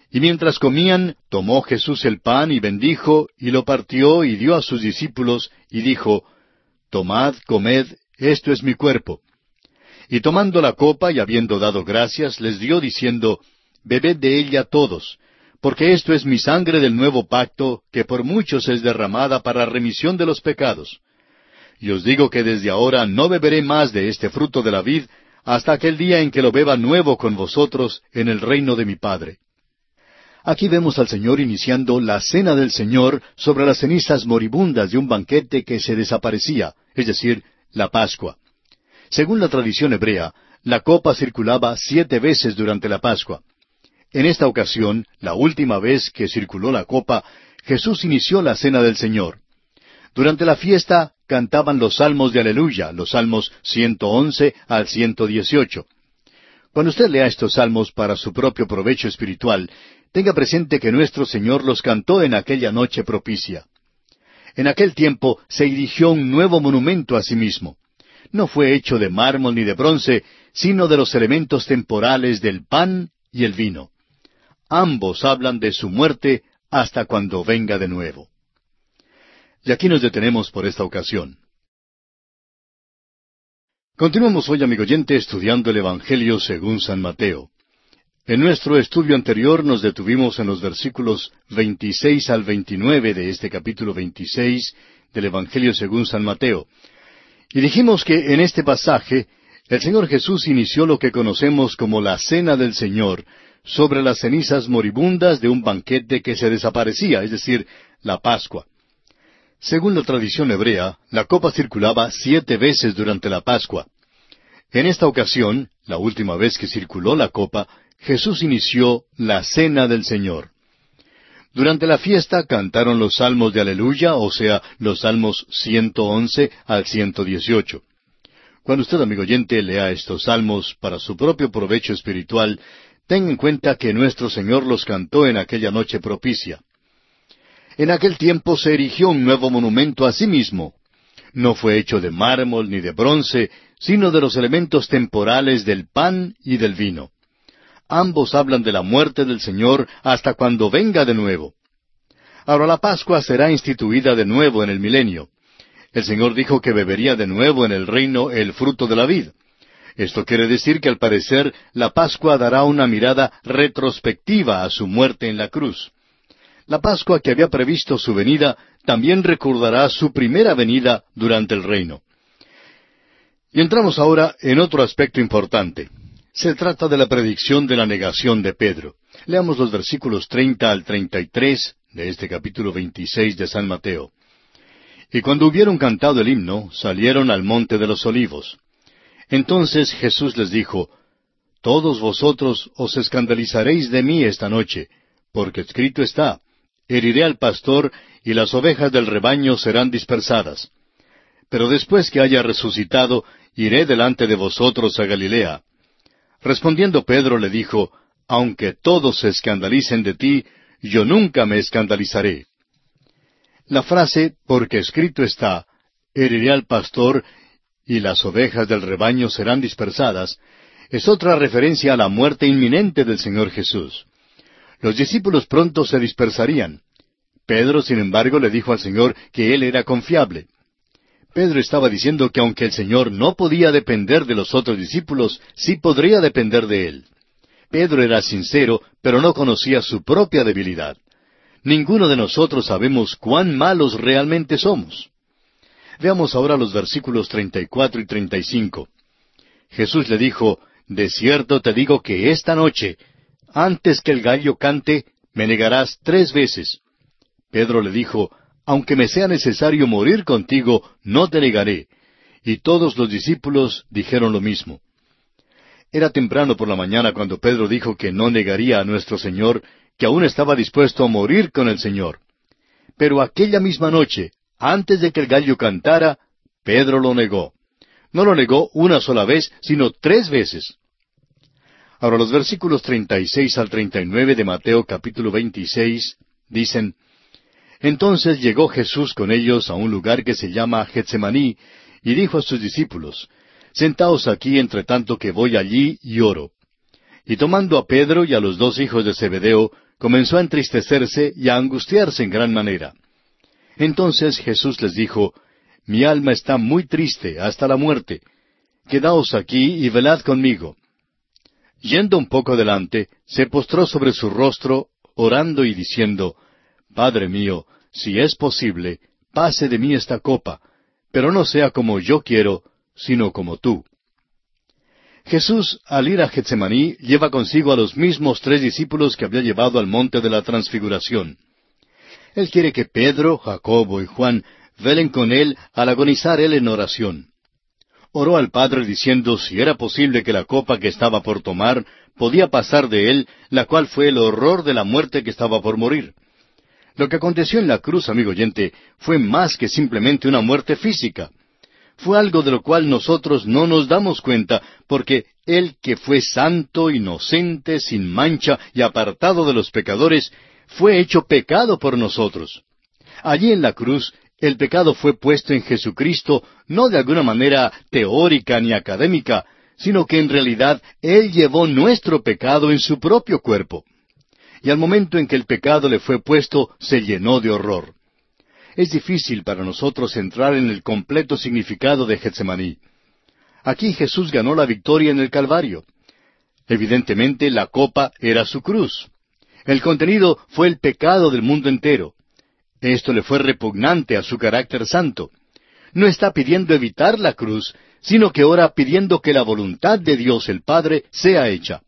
Y mientras comían, tomó Jesús el pan y bendijo, y lo partió y dio a sus discípulos, y dijo, Tomad, comed, esto es mi cuerpo. Y tomando la copa y habiendo dado gracias, les dio diciendo, Bebed de ella todos, porque esto es mi sangre del nuevo pacto, que por muchos es derramada para remisión de los pecados. Y os digo que desde ahora no beberé más de este fruto de la vid, hasta aquel día en que lo beba nuevo con vosotros en el reino de mi Padre. Aquí vemos al Señor iniciando la cena del Señor sobre las cenizas moribundas de un banquete que se desaparecía, es decir, la Pascua. Según la tradición hebrea, la copa circulaba siete veces durante la Pascua. En esta ocasión, la última vez que circuló la copa, Jesús inició la cena del Señor. Durante la fiesta cantaban los salmos de aleluya, los salmos 111 al 118. Cuando usted lea estos salmos para su propio provecho espiritual, tenga presente que nuestro Señor los cantó en aquella noche propicia. En aquel tiempo se erigió un nuevo monumento a sí mismo no fue hecho de mármol ni de bronce, sino de los elementos temporales del pan y el vino. Ambos hablan de su muerte hasta cuando venga de nuevo. Y aquí nos detenemos por esta ocasión. Continuamos hoy, amigo oyente, estudiando el Evangelio según San Mateo. En nuestro estudio anterior nos detuvimos en los versículos 26 al 29 de este capítulo 26 del Evangelio según San Mateo. Y dijimos que en este pasaje el Señor Jesús inició lo que conocemos como la Cena del Señor sobre las cenizas moribundas de un banquete que se desaparecía, es decir, la Pascua. Según la tradición hebrea, la copa circulaba siete veces durante la Pascua. En esta ocasión, la última vez que circuló la copa, Jesús inició la Cena del Señor. Durante la fiesta cantaron los salmos de aleluya, o sea, los salmos 111 al 118. Cuando usted, amigo oyente, lea estos salmos para su propio provecho espiritual, ten en cuenta que nuestro Señor los cantó en aquella noche propicia. En aquel tiempo se erigió un nuevo monumento a sí mismo. No fue hecho de mármol ni de bronce, sino de los elementos temporales del pan y del vino. Ambos hablan de la muerte del Señor hasta cuando venga de nuevo. Ahora la Pascua será instituida de nuevo en el milenio. El Señor dijo que bebería de nuevo en el reino el fruto de la vid. Esto quiere decir que al parecer la Pascua dará una mirada retrospectiva a su muerte en la cruz. La Pascua que había previsto su venida también recordará su primera venida durante el reino. Y entramos ahora en otro aspecto importante. Se trata de la predicción de la negación de Pedro. Leamos los versículos treinta al treinta y tres de este capítulo veintiséis de San Mateo. Y cuando hubieron cantado el himno, salieron al monte de los olivos. Entonces Jesús les dijo, Todos vosotros os escandalizaréis de mí esta noche, porque escrito está, heriré al pastor y las ovejas del rebaño serán dispersadas. Pero después que haya resucitado, iré delante de vosotros a Galilea. Respondiendo Pedro le dijo, Aunque todos se escandalicen de ti, yo nunca me escandalizaré. La frase, porque escrito está, heriré al pastor y las ovejas del rebaño serán dispersadas, es otra referencia a la muerte inminente del Señor Jesús. Los discípulos pronto se dispersarían. Pedro, sin embargo, le dijo al Señor que Él era confiable. Pedro estaba diciendo que aunque el Señor no podía depender de los otros discípulos, sí podría depender de Él. Pedro era sincero, pero no conocía su propia debilidad. Ninguno de nosotros sabemos cuán malos realmente somos. Veamos ahora los versículos 34 y 35. Jesús le dijo, De cierto te digo que esta noche, antes que el gallo cante, me negarás tres veces. Pedro le dijo, Aunque me sea necesario morir contigo, no te negaré. Y todos los discípulos dijeron lo mismo. Era temprano por la mañana cuando Pedro dijo que no negaría a nuestro Señor, que aún estaba dispuesto a morir con el Señor. Pero aquella misma noche, antes de que el gallo cantara, Pedro lo negó. No lo negó una sola vez, sino tres veces. Ahora los versículos 36 al 39 de Mateo capítulo 26 dicen, Entonces llegó Jesús con ellos a un lugar que se llama Getsemaní, y dijo a sus discípulos, Sentaos aquí entre tanto que voy allí y oro. Y tomando a Pedro y a los dos hijos de Zebedeo, comenzó a entristecerse y a angustiarse en gran manera. Entonces Jesús les dijo, Mi alma está muy triste hasta la muerte. Quedaos aquí y velad conmigo. Yendo un poco adelante, se postró sobre su rostro, orando y diciendo, Padre mío, si es posible, pase de mí esta copa, pero no sea como yo quiero, sino como tú. Jesús, al ir a Getsemaní, lleva consigo a los mismos tres discípulos que había llevado al monte de la transfiguración. Él quiere que Pedro, Jacobo y Juan velen con él al agonizar él en oración. Oró al Padre diciendo si era posible que la copa que estaba por tomar podía pasar de él, la cual fue el horror de la muerte que estaba por morir. Lo que aconteció en la cruz, amigo oyente, fue más que simplemente una muerte física. Fue algo de lo cual nosotros no nos damos cuenta, porque Él que fue santo, inocente, sin mancha y apartado de los pecadores, fue hecho pecado por nosotros. Allí en la cruz, el pecado fue puesto en Jesucristo no de alguna manera teórica ni académica, sino que en realidad Él llevó nuestro pecado en su propio cuerpo. Y al momento en que el pecado le fue puesto, se llenó de horror. es difícil para nosotros entrar en el completo significado de Getsemaní. Aquí Jesús ganó la victoria en el Calvario. Evidentemente la copa era su cruz. El contenido fue el pecado del mundo entero. Esto le fue repugnante a su carácter santo. No está pidiendo evitar la cruz, sino que ora pidiendo que la voluntad de Dios el Padre sea hecha.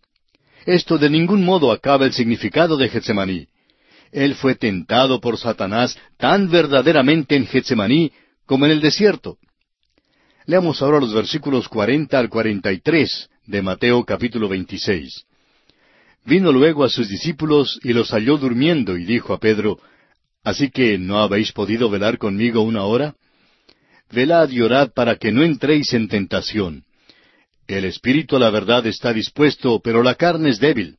Esto de ningún modo acaba el significado de Getsemaní. Él fue tentado por Satanás tan verdaderamente en Getsemaní como en el desierto. Leamos ahora los versículos cuarenta al cuarenta y tres de Mateo capítulo veintiséis. Vino luego a sus discípulos y los halló durmiendo y dijo a Pedro, ¿Así que no habéis podido velar conmigo una hora? Velad y orad para que no entréis en tentación. El espíritu a la verdad está dispuesto, pero la carne es débil.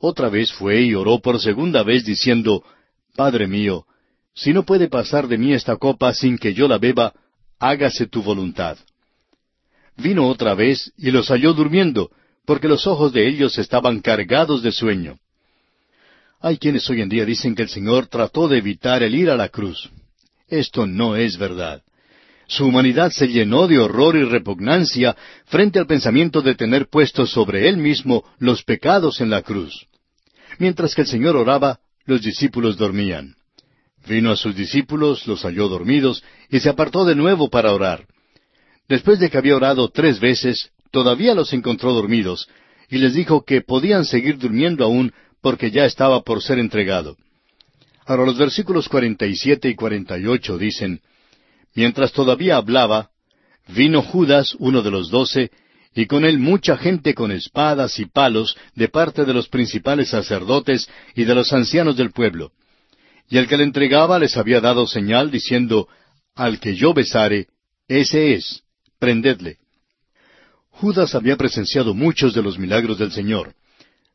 Otra vez fue y oró por segunda vez diciendo, Padre mío, si no puede pasar de mí esta copa sin que yo la beba, hágase tu voluntad. Vino otra vez y los halló durmiendo, porque los ojos de ellos estaban cargados de sueño. Hay quienes hoy en día dicen que el Señor trató de evitar el ir a la cruz. Esto no es verdad. Su humanidad se llenó de horror y repugnancia frente al pensamiento de tener puestos sobre él mismo los pecados en la cruz. Mientras que el Señor oraba, los discípulos dormían. Vino a sus discípulos, los halló dormidos, y se apartó de nuevo para orar. Después de que había orado tres veces, todavía los encontró dormidos, y les dijo que podían seguir durmiendo aún porque ya estaba por ser entregado. Ahora los versículos cuarenta y siete y cuarenta y ocho dicen Mientras todavía hablaba, vino Judas, uno de los doce, y con él mucha gente con espadas y palos de parte de los principales sacerdotes y de los ancianos del pueblo. Y el que le entregaba les había dado señal diciendo, Al que yo besare, ese es, prendedle. Judas había presenciado muchos de los milagros del Señor.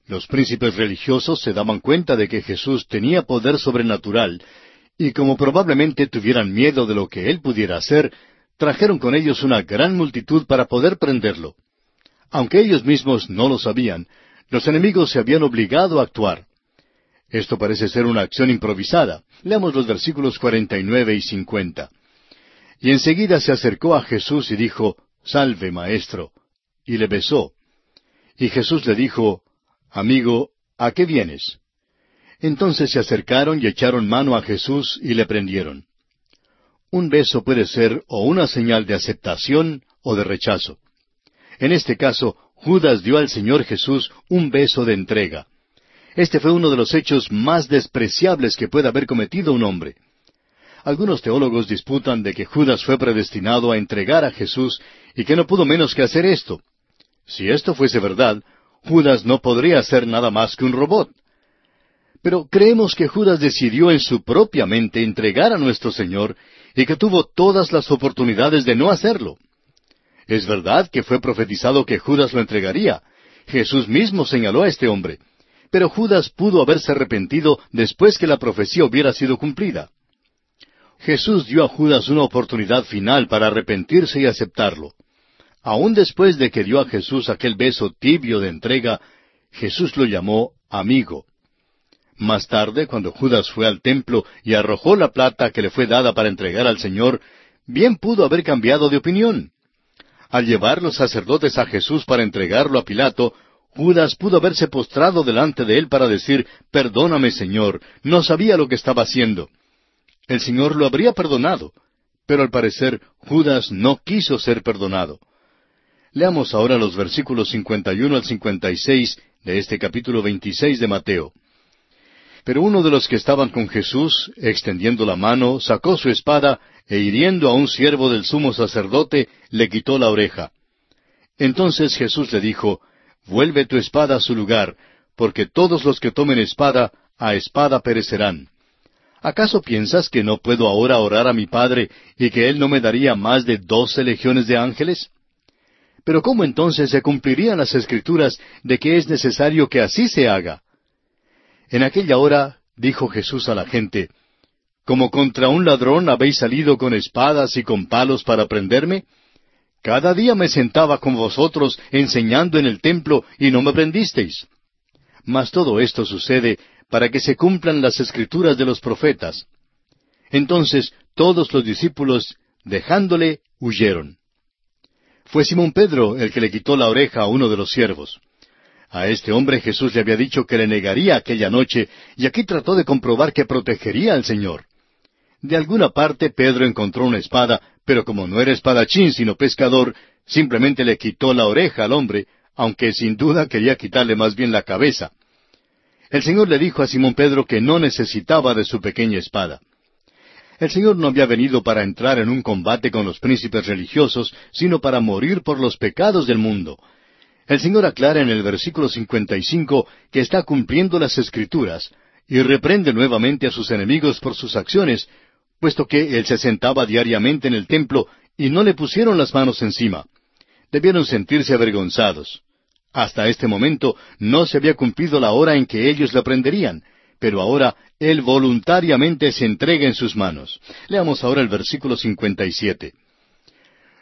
Los príncipes religiosos se daban cuenta de que Jesús tenía poder sobrenatural y como probablemente tuvieran miedo de lo que él pudiera hacer, trajeron con ellos una gran multitud para poder prenderlo. Aunque ellos mismos no lo sabían, los enemigos se habían obligado a actuar. Esto parece ser una acción improvisada. Leamos los versículos cuarenta y nueve y cincuenta. Y enseguida se acercó a Jesús y dijo, Salve, maestro, y le besó. Y Jesús le dijo, Amigo, ¿a qué vienes? Entonces se acercaron y echaron mano a Jesús y le prendieron. Un beso puede ser o una señal de aceptación o de rechazo. En este caso, Judas dio al Señor Jesús un beso de entrega. Este fue uno de los hechos más despreciables que puede haber cometido un hombre. Algunos teólogos disputan de que Judas fue predestinado a entregar a Jesús y que no pudo menos que hacer esto. Si esto fuese verdad, Judas no podría ser nada más que un robot. Pero creemos que Judas decidió en su propia mente entregar a nuestro Señor y que tuvo todas las oportunidades de no hacerlo. Es verdad que fue profetizado que Judas lo entregaría. Jesús mismo señaló a este hombre. Pero Judas pudo haberse arrepentido después que la profecía hubiera sido cumplida. Jesús dio a Judas una oportunidad final para arrepentirse y aceptarlo. Aun después de que dio a Jesús aquel beso tibio de entrega, Jesús lo llamó amigo. Más tarde, cuando Judas fue al templo y arrojó la plata que le fue dada para entregar al Señor, bien pudo haber cambiado de opinión. Al llevar los sacerdotes a Jesús para entregarlo a Pilato, Judas pudo haberse postrado delante de él para decir, Perdóname, Señor, no sabía lo que estaba haciendo. El Señor lo habría perdonado, pero al parecer Judas no quiso ser perdonado. Leamos ahora los versículos 51 al 56 de este capítulo 26 de Mateo. Pero uno de los que estaban con Jesús, extendiendo la mano, sacó su espada e hiriendo a un siervo del sumo sacerdote, le quitó la oreja. Entonces Jesús le dijo, Vuelve tu espada a su lugar, porque todos los que tomen espada, a espada perecerán. ¿Acaso piensas que no puedo ahora orar a mi Padre y que Él no me daría más de doce legiones de ángeles? Pero ¿cómo entonces se cumplirían las escrituras de que es necesario que así se haga? En aquella hora dijo Jesús a la gente, ¿Como contra un ladrón habéis salido con espadas y con palos para prenderme? Cada día me sentaba con vosotros enseñando en el templo y no me prendisteis. Mas todo esto sucede para que se cumplan las escrituras de los profetas. Entonces todos los discípulos, dejándole, huyeron. Fue Simón Pedro el que le quitó la oreja a uno de los siervos. A este hombre Jesús le había dicho que le negaría aquella noche, y aquí trató de comprobar que protegería al Señor. De alguna parte Pedro encontró una espada, pero como no era espadachín sino pescador, simplemente le quitó la oreja al hombre, aunque sin duda quería quitarle más bien la cabeza. El Señor le dijo a Simón Pedro que no necesitaba de su pequeña espada. El Señor no había venido para entrar en un combate con los príncipes religiosos, sino para morir por los pecados del mundo. El Señor aclara en el versículo 55 que está cumpliendo las Escrituras y reprende nuevamente a sus enemigos por sus acciones, puesto que Él se sentaba diariamente en el templo y no le pusieron las manos encima. Debieron sentirse avergonzados. Hasta este momento no se había cumplido la hora en que ellos le prenderían, pero ahora Él voluntariamente se entrega en sus manos. Leamos ahora el versículo 57.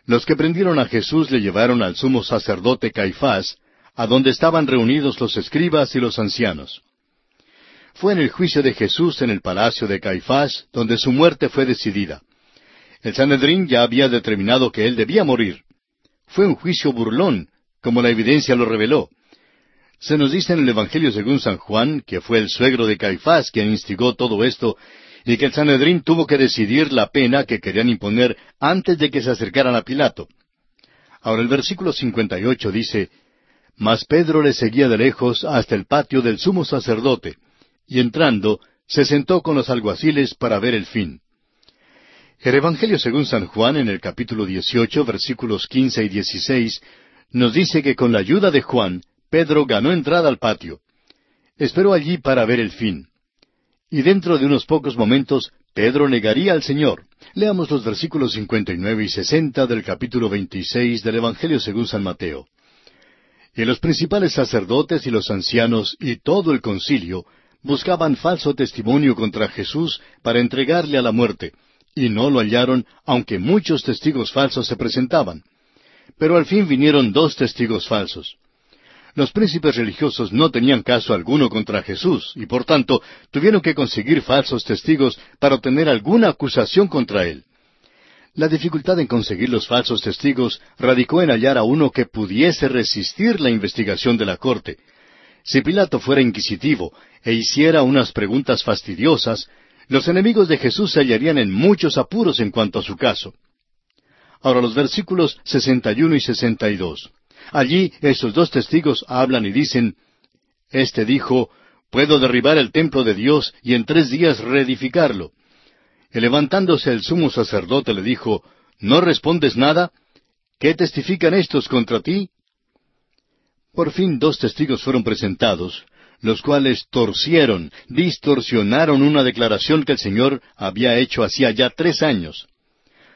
Los que prendieron a Jesús le llevaron al sumo sacerdote Caifás, a donde estaban reunidos los escribas y los ancianos. Fue en el juicio de Jesús en el palacio de Caifás donde su muerte fue decidida. El Sanedrín ya había determinado que él debía morir. Fue un juicio burlón, como la evidencia lo reveló. Se nos dice en el Evangelio según San Juan que fue el suegro de Caifás quien instigó todo esto y que el Sanedrín tuvo que decidir la pena que querían imponer antes de que se acercaran a Pilato. Ahora el versículo 58 dice, Mas Pedro le seguía de lejos hasta el patio del sumo sacerdote, y entrando, se sentó con los alguaciles para ver el fin. El Evangelio según San Juan en el capítulo 18 versículos 15 y 16 nos dice que con la ayuda de Juan, Pedro ganó entrada al patio. Esperó allí para ver el fin. Y dentro de unos pocos momentos, Pedro negaría al Señor. Leamos los versículos 59 y 60 del capítulo 26 del Evangelio según San Mateo. Y los principales sacerdotes y los ancianos y todo el concilio buscaban falso testimonio contra Jesús para entregarle a la muerte, y no lo hallaron, aunque muchos testigos falsos se presentaban. Pero al fin vinieron dos testigos falsos. Los príncipes religiosos no tenían caso alguno contra Jesús y por tanto tuvieron que conseguir falsos testigos para obtener alguna acusación contra él. La dificultad en conseguir los falsos testigos radicó en hallar a uno que pudiese resistir la investigación de la corte. Si Pilato fuera inquisitivo e hiciera unas preguntas fastidiosas, los enemigos de Jesús se hallarían en muchos apuros en cuanto a su caso. Ahora los versículos 61 y 62. Allí estos dos testigos hablan y dicen, Este dijo, Puedo derribar el templo de Dios y en tres días reedificarlo. Y levantándose el sumo sacerdote le dijo, ¿No respondes nada? ¿Qué testifican estos contra ti? Por fin dos testigos fueron presentados, los cuales torcieron, distorsionaron una declaración que el Señor había hecho hacía ya tres años.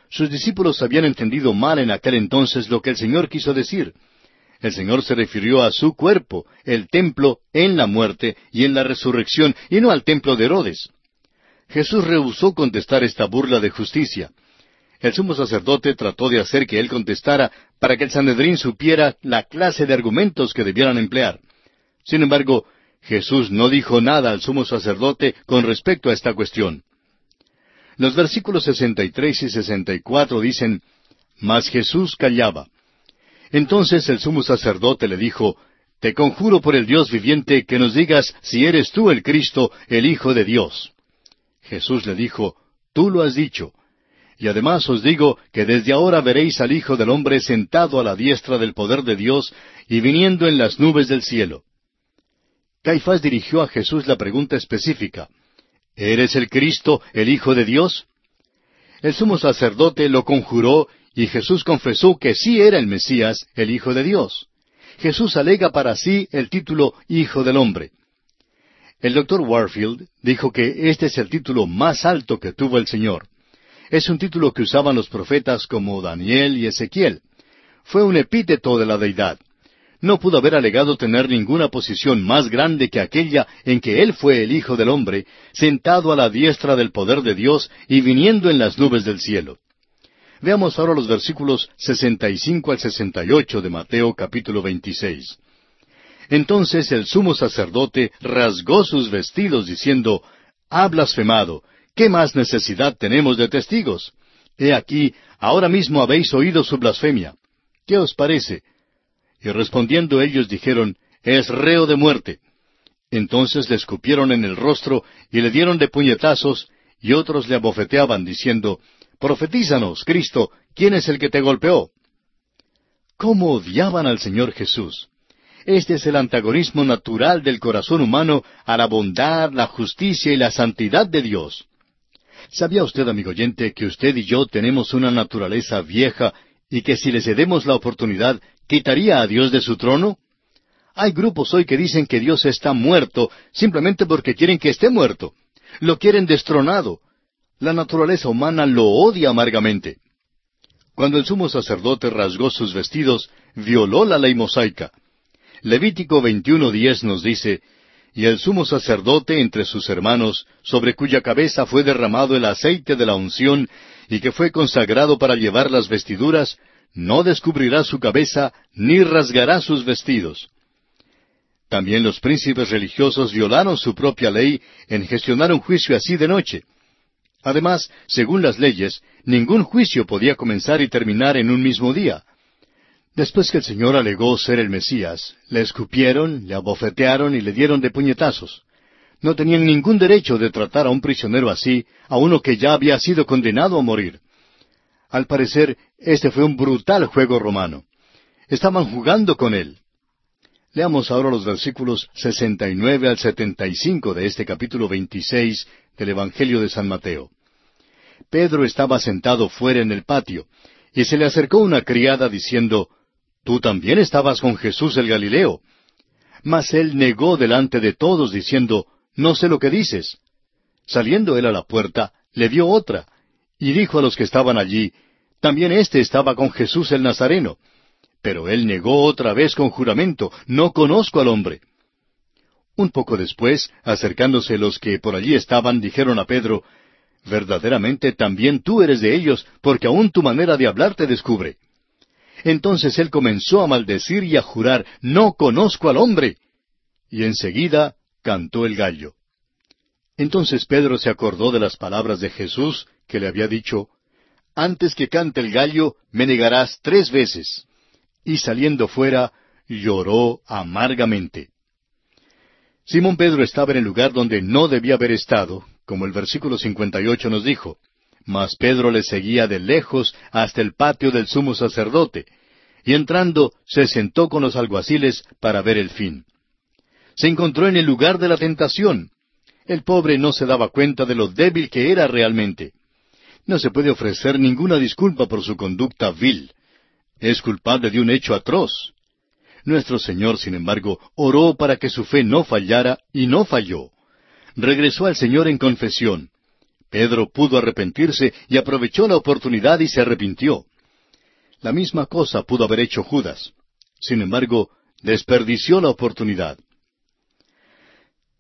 Sus discípulos habían entendido mal en aquel entonces lo que el Señor quiso decir. El Señor se refirió a su cuerpo, el templo, en la muerte y en la resurrección, y no al templo de Herodes. Jesús rehusó contestar esta burla de justicia. El sumo sacerdote trató de hacer que él contestara para que el Sanedrín supiera la clase de argumentos que debieran emplear. Sin embargo, Jesús no dijo nada al sumo sacerdote con respecto a esta cuestión. Los versículos 63 y 64 dicen, Mas Jesús callaba. Entonces el sumo sacerdote le dijo, Te conjuro por el Dios viviente que nos digas si eres tú el Cristo, el Hijo de Dios. Jesús le dijo, Tú lo has dicho. Y además os digo que desde ahora veréis al Hijo del Hombre sentado a la diestra del poder de Dios y viniendo en las nubes del cielo. Caifás dirigió a Jesús la pregunta específica, ¿Eres el Cristo, el Hijo de Dios? El sumo sacerdote lo conjuró y Jesús confesó que sí era el Mesías, el Hijo de Dios. Jesús alega para sí el título Hijo del Hombre. El doctor Warfield dijo que este es el título más alto que tuvo el Señor. Es un título que usaban los profetas como Daniel y Ezequiel. Fue un epíteto de la deidad no pudo haber alegado tener ninguna posición más grande que aquella en que Él fue el Hijo del Hombre, sentado a la diestra del poder de Dios y viniendo en las nubes del cielo. Veamos ahora los versículos 65 al 68 de Mateo capítulo 26. Entonces el sumo sacerdote rasgó sus vestidos diciendo, Ha blasfemado, ¿Qué más necesidad tenemos de testigos? He aquí, ahora mismo habéis oído su blasfemia. ¿Qué os parece? Y respondiendo ellos dijeron, Es reo de muerte. Entonces le escupieron en el rostro y le dieron de puñetazos, y otros le abofeteaban, diciendo, Profetízanos, Cristo, ¿quién es el que te golpeó? ¿Cómo odiaban al Señor Jesús? Este es el antagonismo natural del corazón humano a la bondad, la justicia y la santidad de Dios. ¿Sabía usted, amigo oyente, que usted y yo tenemos una naturaleza vieja y que si le cedemos la oportunidad, quitaría a Dios de su trono? Hay grupos hoy que dicen que Dios está muerto simplemente porque quieren que esté muerto. Lo quieren destronado. La naturaleza humana lo odia amargamente. Cuando el sumo sacerdote rasgó sus vestidos, violó la ley mosaica. Levítico 21.10 nos dice, Y el sumo sacerdote entre sus hermanos, sobre cuya cabeza fue derramado el aceite de la unción, y que fue consagrado para llevar las vestiduras, no descubrirá su cabeza, ni rasgará sus vestidos. También los príncipes religiosos violaron su propia ley en gestionar un juicio así de noche. Además, según las leyes, ningún juicio podía comenzar y terminar en un mismo día. Después que el Señor alegó ser el Mesías, le escupieron, le abofetearon y le dieron de puñetazos. No tenían ningún derecho de tratar a un prisionero así, a uno que ya había sido condenado a morir. Al parecer, este fue un brutal juego romano. Estaban jugando con él. Leamos ahora los versículos 69 al 75 de este capítulo 26 del Evangelio de San Mateo. Pedro estaba sentado fuera en el patio, y se le acercó una criada diciendo, Tú también estabas con Jesús el Galileo. Mas él negó delante de todos, diciendo, No sé lo que dices. Saliendo él a la puerta, le vio otra, y dijo a los que estaban allí, También éste estaba con Jesús el Nazareno. Pero él negó otra vez con juramento, no conozco al hombre. Un poco después, acercándose los que por allí estaban, dijeron a Pedro, Verdaderamente también tú eres de ellos, porque aún tu manera de hablar te descubre. Entonces él comenzó a maldecir y a jurar, No conozco al hombre. Y enseguida cantó el gallo. Entonces Pedro se acordó de las palabras de Jesús, que le había dicho, Antes que cante el gallo, me negarás tres veces y saliendo fuera lloró amargamente. Simón Pedro estaba en el lugar donde no debía haber estado, como el versículo 58 nos dijo, mas Pedro le seguía de lejos hasta el patio del sumo sacerdote, y entrando se sentó con los alguaciles para ver el fin. Se encontró en el lugar de la tentación. El pobre no se daba cuenta de lo débil que era realmente. No se puede ofrecer ninguna disculpa por su conducta vil es culpable de un hecho atroz. Nuestro Señor, sin embargo, oró para que su fe no fallara y no falló. Regresó al Señor en confesión. Pedro pudo arrepentirse y aprovechó la oportunidad y se arrepintió. La misma cosa pudo haber hecho Judas. Sin embargo, desperdició la oportunidad.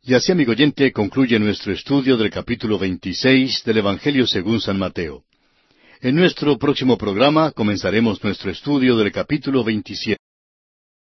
Y así, amigo oyente, concluye nuestro estudio del capítulo 26 del Evangelio según San Mateo. En nuestro próximo programa comenzaremos nuestro estudio del capítulo 27.